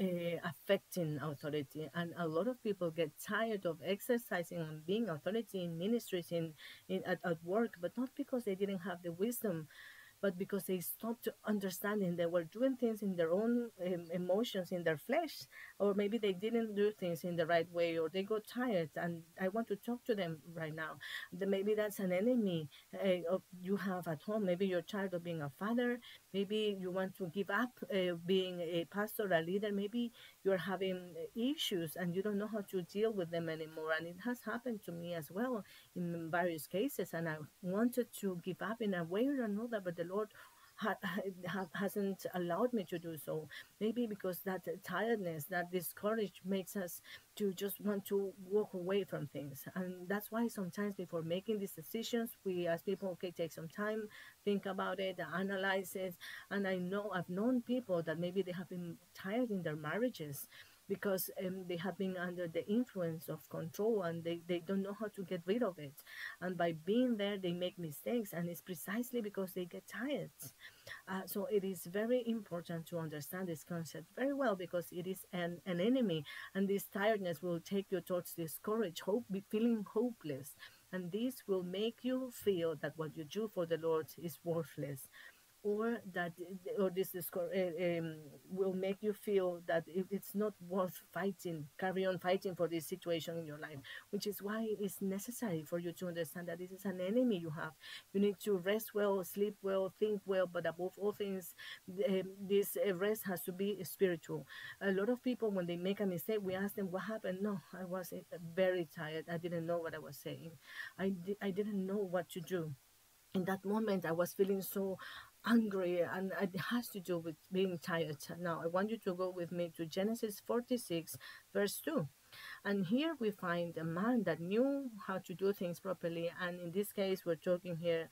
uh, affecting authority. And a lot of people get tired of exercising and being authority in ministries, in, in at, at work, but not because they didn't have the wisdom but because they stopped understanding they were doing things in their own um, emotions in their flesh or maybe they didn't do things in the right way or they got tired and i want to talk to them right now. Maybe that's an enemy uh, you have at home. Maybe your child of being a father. Maybe you want to give up uh, being a pastor a leader. Maybe you're having issues and you don't know how to deal with them anymore. And it has happened to me as well in various cases and i wanted to give up in a way or another but the Lord ha, ha, hasn't allowed me to do so. Maybe because that tiredness, that discourage makes us to just want to walk away from things. And that's why sometimes before making these decisions, we as people, okay, take some time, think about it, analyze it. And I know I've known people that maybe they have been tired in their marriages because um, they have been under the influence of control and they, they don't know how to get rid of it. And by being there, they make mistakes, and it's precisely because they get tired. Uh, so it is very important to understand this concept very well because it is an, an enemy, and this tiredness will take you towards discourage, hope, feeling hopeless. And this will make you feel that what you do for the Lord is worthless or that or this uh, um, will make you feel that it's not worth fighting carry on fighting for this situation in your life which is why it's necessary for you to understand that this is an enemy you have. You need to rest well sleep well think well but above all things um, this uh, rest has to be spiritual. A lot of people when they make a mistake we ask them what happened? No i was very tired. I didn't know what i was saying. I, di- I didn't know what to do. In that moment i was feeling so angry and it has to do with being tired. Now, I want you to go with me to Genesis 46, verse 2. And here we find a man that knew how to do things properly. And in this case, we're talking here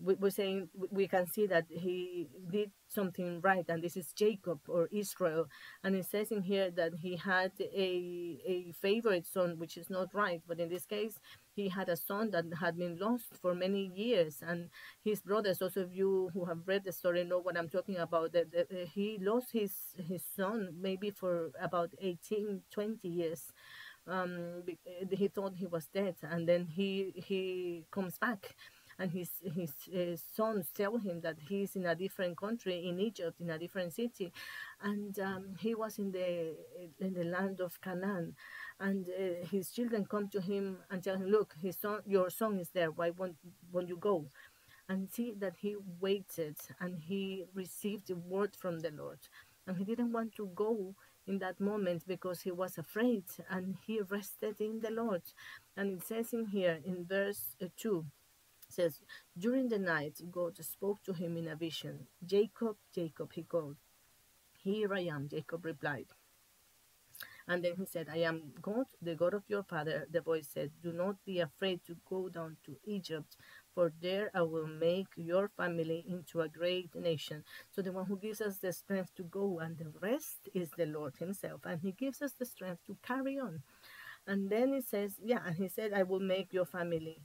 we're saying we can see that he did something right and this is jacob or israel and it says in here that he had a a favorite son which is not right but in this case he had a son that had been lost for many years and his brothers those of you who have read the story know what i'm talking about that, that he lost his his son maybe for about 18 20 years um, he thought he was dead, and then he he comes back, and his his, his sons tell him that he's in a different country in Egypt, in a different city, and um, he was in the in the land of Canaan, and uh, his children come to him and tell him, "Look, his son, your son is there. Why won't won't you go?" And see that he waited and he received the word from the Lord, and he didn't want to go in that moment because he was afraid and he rested in the Lord. And it says in here in verse uh, 2 says, During the night, God spoke to him in a vision. Jacob, Jacob, he called. Here I am, Jacob replied. And then he said, I am God, the God of your father. The voice said, Do not be afraid to go down to Egypt, for there I will make your family into a great nation. So the one who gives us the strength to go, and the rest is the Lord Himself. And He gives us the strength to carry on. And then He says, Yeah, and He said, I will make your family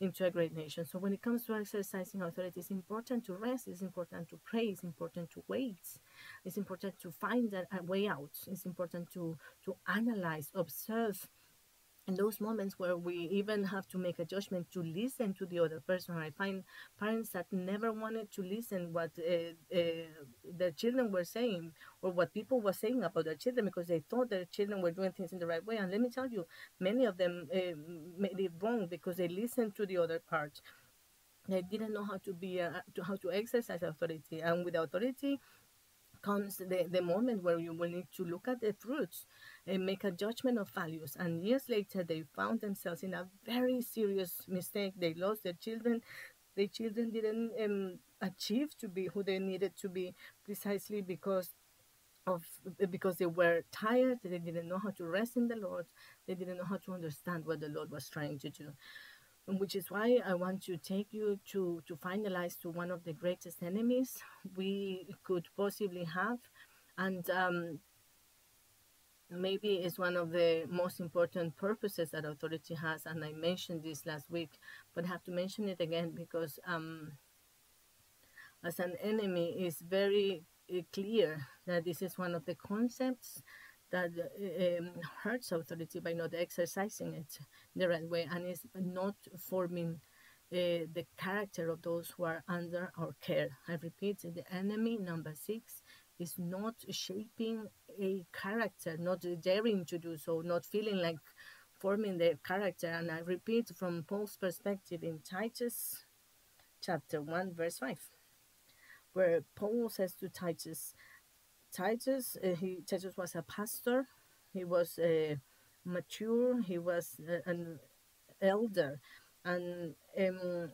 into a great nation. So when it comes to exercising authority, it's important to rest, it's important to pray, it's important to wait, it's important to find a, a way out, it's important to to analyze, observe in those moments where we even have to make a judgment to listen to the other person i find parents that never wanted to listen what uh, uh, their children were saying or what people were saying about their children because they thought their children were doing things in the right way. And let me tell you many of them uh, made it wrong because they listened to the other part. They didn't know how to be uh, to how to exercise authority. And with authority comes the, the moment where you will need to look at the fruits and make a judgment of values. And years later, they found themselves in a very serious mistake. They lost their children. Their children didn't um, achieve to be who they needed to be precisely because of because they were tired. They didn't know how to rest in the Lord. They didn't know how to understand what the Lord was trying to do which is why I want to take you to, to finalize to one of the greatest enemies we could possibly have. And um, maybe is one of the most important purposes that authority has. And I mentioned this last week, but have to mention it again because um, as an enemy, it's very uh, clear that this is one of the concepts that um, hurts authority by not exercising it the right way and is not forming uh, the character of those who are under our care. I repeat, the enemy, number six, is not shaping a character, not daring to do so, not feeling like forming the character. And I repeat from Paul's perspective in Titus chapter 1, verse 5, where Paul says to Titus, Titus, uh, he Titus was a pastor. He was uh, mature. He was uh, an elder, and um,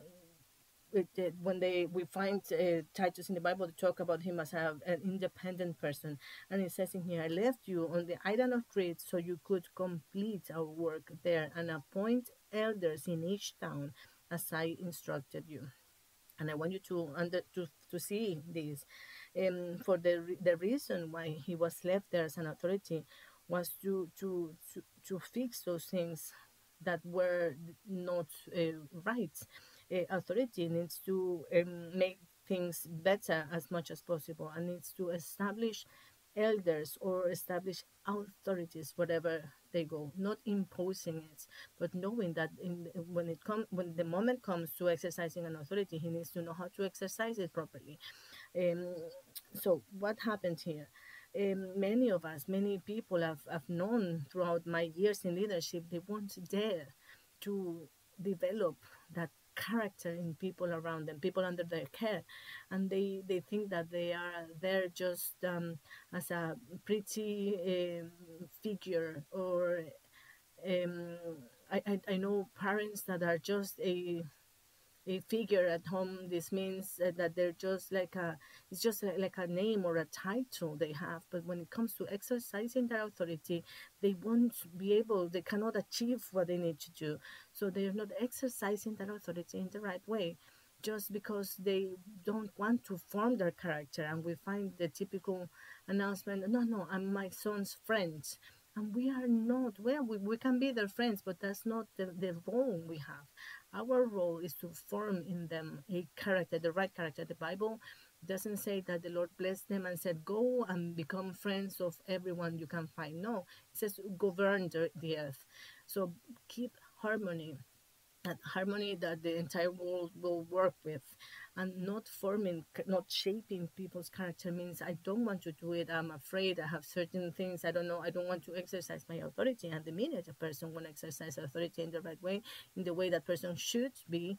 when they we find uh, Titus in the Bible, they talk about him as a, an independent person, and it says in here, "I left you on the island of Crete so you could complete our work there and appoint elders in each town, as I instructed you." And I want you to under to to see this um, for the the reason why he was left there as an authority was to to to, to fix those things that were not uh, right. Uh, authority needs to um, make things better as much as possible and needs to establish elders or establish authorities wherever they go not imposing it but knowing that in, when it comes when the moment comes to exercising an authority he needs to know how to exercise it properly um, so what happened here? Um, many of us, many people have, have known throughout my years in leadership, they won't dare to develop that character in people around them, people under their care, and they they think that they are there just um, as a pretty um, figure or um, I, I I know parents that are just a a figure at home this means uh, that they're just like a it's just like a name or a title they have. But when it comes to exercising their authority they won't be able they cannot achieve what they need to do. So they're not exercising their authority in the right way just because they don't want to form their character. And we find the typical announcement no no i'm my son's friend. And we are not well we, we can be their friends but that's not the, the role we have our role is to form in them a character, the right character. The Bible doesn't say that the Lord blessed them and said, Go and become friends of everyone you can find. No, it says, Govern the, the earth. So keep harmony that harmony that the entire world will work with and not forming not shaping people's character means i don't want to do it. I'm afraid i have certain things. I don't know. I don't want to exercise my authority. And the minute a person want to exercise authority in the right way in the way that person should be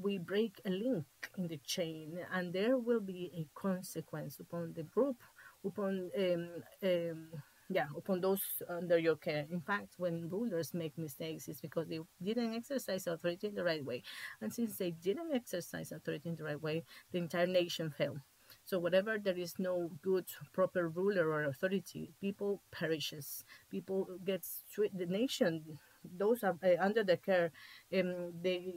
we break a link in the chain. And there will be a consequence upon the group upon um, um, yeah upon those under your care. In fact when rulers make mistakes it's because they didn't exercise authority in the right way. And since they didn't exercise authority in the right way the entire nation fell. So whatever there is no good proper ruler or authority people perishes. People gets the nation those are uh, under the care um, they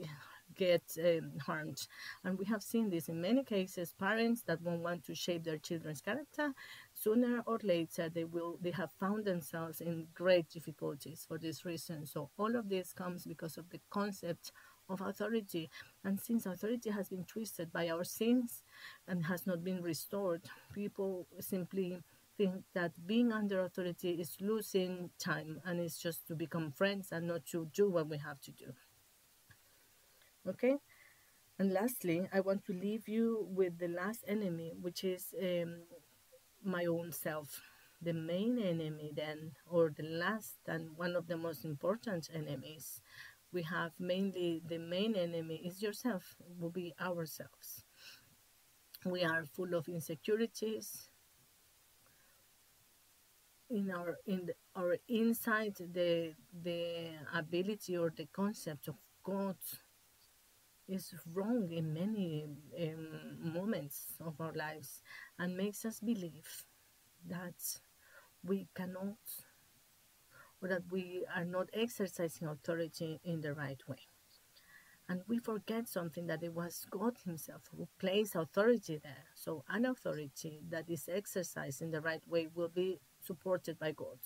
get um, harmed. And we have seen this in many cases. Parents that won't want to shape their children's character, sooner or later they will they have found themselves in great difficulties for this reason. So all of this comes because of the concept of authority. And since authority has been twisted by our sins and has not been restored, people simply think that being under authority is losing time and it's just to become friends and not to do what we have to do okay? And lastly i want to leave you with the last enemy which is um, my own self. The main enemy then or the last and one of the most important enemies we have mainly the main enemy is yourself will be ourselves. We are full of insecurities in our in the, our inside the the ability or the concept of god is wrong in many um, moments of our lives and makes us believe that we cannot or that we are not exercising authority in the right way. And we forget something that it was God Himself who placed authority there. So, an authority that is exercised in the right way will be supported by God.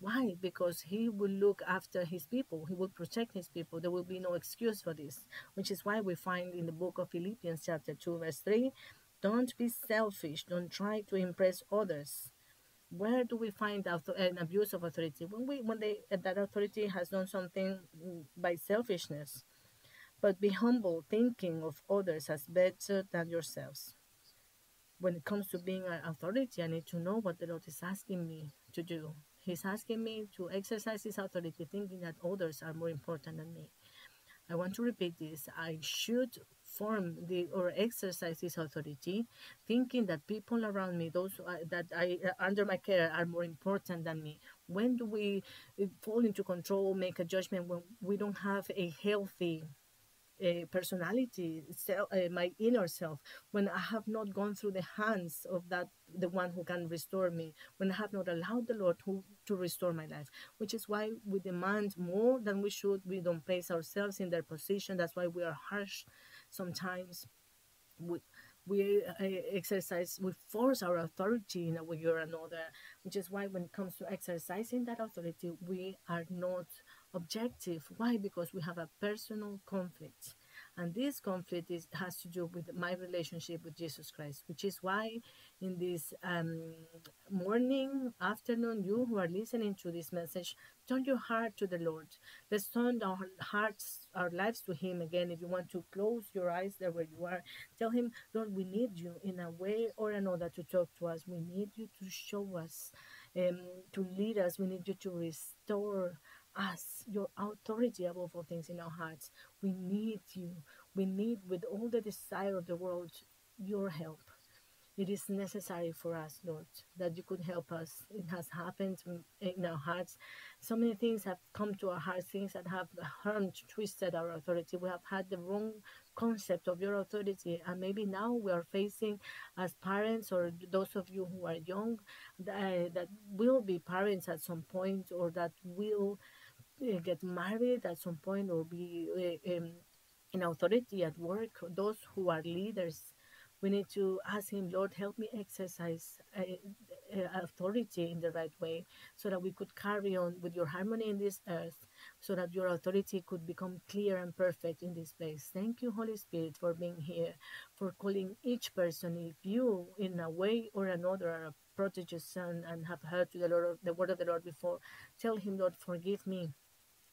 Why? Because he will look after his people. He will protect his people. There will be no excuse for this, which is why we find in the book of Philippians, chapter 2, verse 3 don't be selfish. Don't try to impress others. Where do we find an abuse of authority? When we when they that authority has done something mm, by selfishness. But be humble, thinking of others as better than yourselves. When it comes to being an authority, I need to know what the Lord is asking me to do. He's asking me to exercise his authority, thinking that others are more important than me. I want to repeat this. I should form the or exercise this authority, thinking that people around me, those uh, that I uh, under my care, are more important than me. When do we uh, fall into control, make a judgment when we don't have a healthy uh, personality, self, uh, my inner self, when I have not gone through the hands of that, the one who can restore me, when I have not allowed the Lord who, to restore my life, which is why we demand more than we should. We don't place ourselves in their position. That's why we are harsh sometimes. We, we uh, exercise, we force our authority in a way or another, which is why when it comes to exercising that authority, we are not objective. Why? Because we have a personal conflict. And this conflict is, has to do with my relationship with Jesus Christ, which is why in this um, morning, afternoon, you who are listening to this message, turn your heart to the Lord. Let's turn our hearts, our lives to Him again. If you want to close your eyes there where you are, tell Him, Lord, we need you in a way or another to talk to us. We need you to show us, um, to lead us. We need you to restore us your authority above all things in our hearts. We need you. We need, with all the desire of the world, your help. It is necessary for us, Lord, that you could help us. It has happened in our hearts. So many things have come to our hearts, things that have harmed, twisted our authority. We have had the wrong concept of your authority, and maybe now we are facing, as parents or those of you who are young, that, that will be parents at some point, or that will get married at some point or be um, in authority at work, those who are leaders, We need to ask Him, Lord, help me exercise uh, authority in the right way so that we could carry on with your harmony in this earth, so that your authority could become clear and perfect in this place. Thank you, Holy Spirit, for being here, for calling each person. If you, in a way or another, are a prodigious son and have heard the Lord the word of the Lord before, tell Him, Lord, forgive me.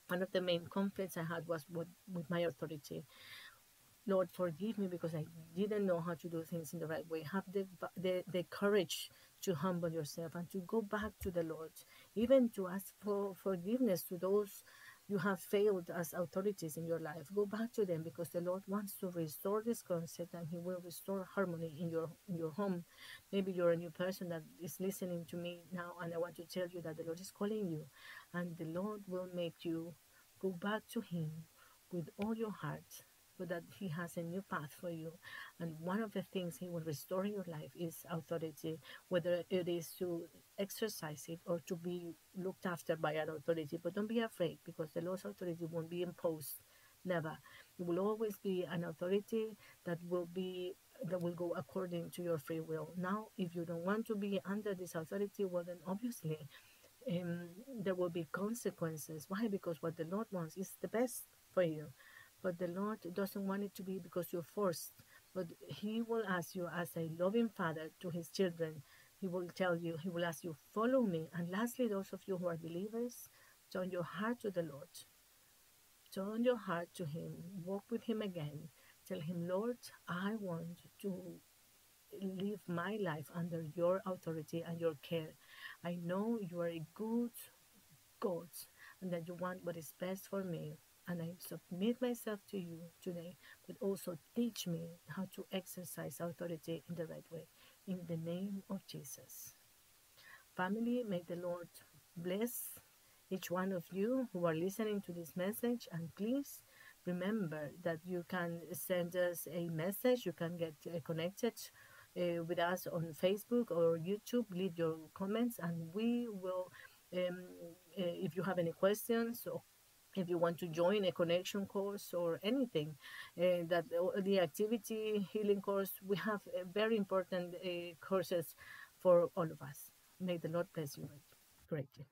One of the main conflicts I had was with, with my authority. Lord, forgive me because I didn't know how to do things in the right way. Have the, the, the courage to humble yourself and to go back to the Lord, even to ask for forgiveness to those you have failed as authorities in your life. Go back to them because the Lord wants to restore this concept and He will restore harmony in your in your home. Maybe you're a new person that is listening to me now, and I want to tell you that the Lord is calling you, and the Lord will make you go back to Him with all your heart but that He has a new path for you. And one of the things He will restore in your life is authority, whether it is to exercise it or to be looked after by an authority. But don't be afraid because the Lord's authority won't be imposed. Never. It will always be an authority that will be that will go according to your free will. Now, if you don't want to be under this authority, well, then obviously um, there will be consequences. Why? Because what the Lord wants is the best for you. But the Lord doesn't want it to be because you're forced. But He will ask you, as a loving father to His children, He will tell you, He will ask you, follow me. And lastly, those of you who are believers, turn your heart to the Lord. Turn your heart to Him. Walk with Him again. Tell Him, Lord, I want to live my life under your authority and your care. I know you are a good God and that you want what is best for me and I submit myself to you today, but also teach me how to exercise authority in the right way. In the name of Jesus. Family, may the Lord bless each one of you who are listening to this message, and please remember that you can send us a message, you can get uh, connected. Uh, with us on Facebook or YouTube, leave your comments, and we will. Um, uh, if you have any questions or if you want to join a connection course or anything uh, that the activity healing course we have very important uh, courses for all of us. May the lord bless you greatly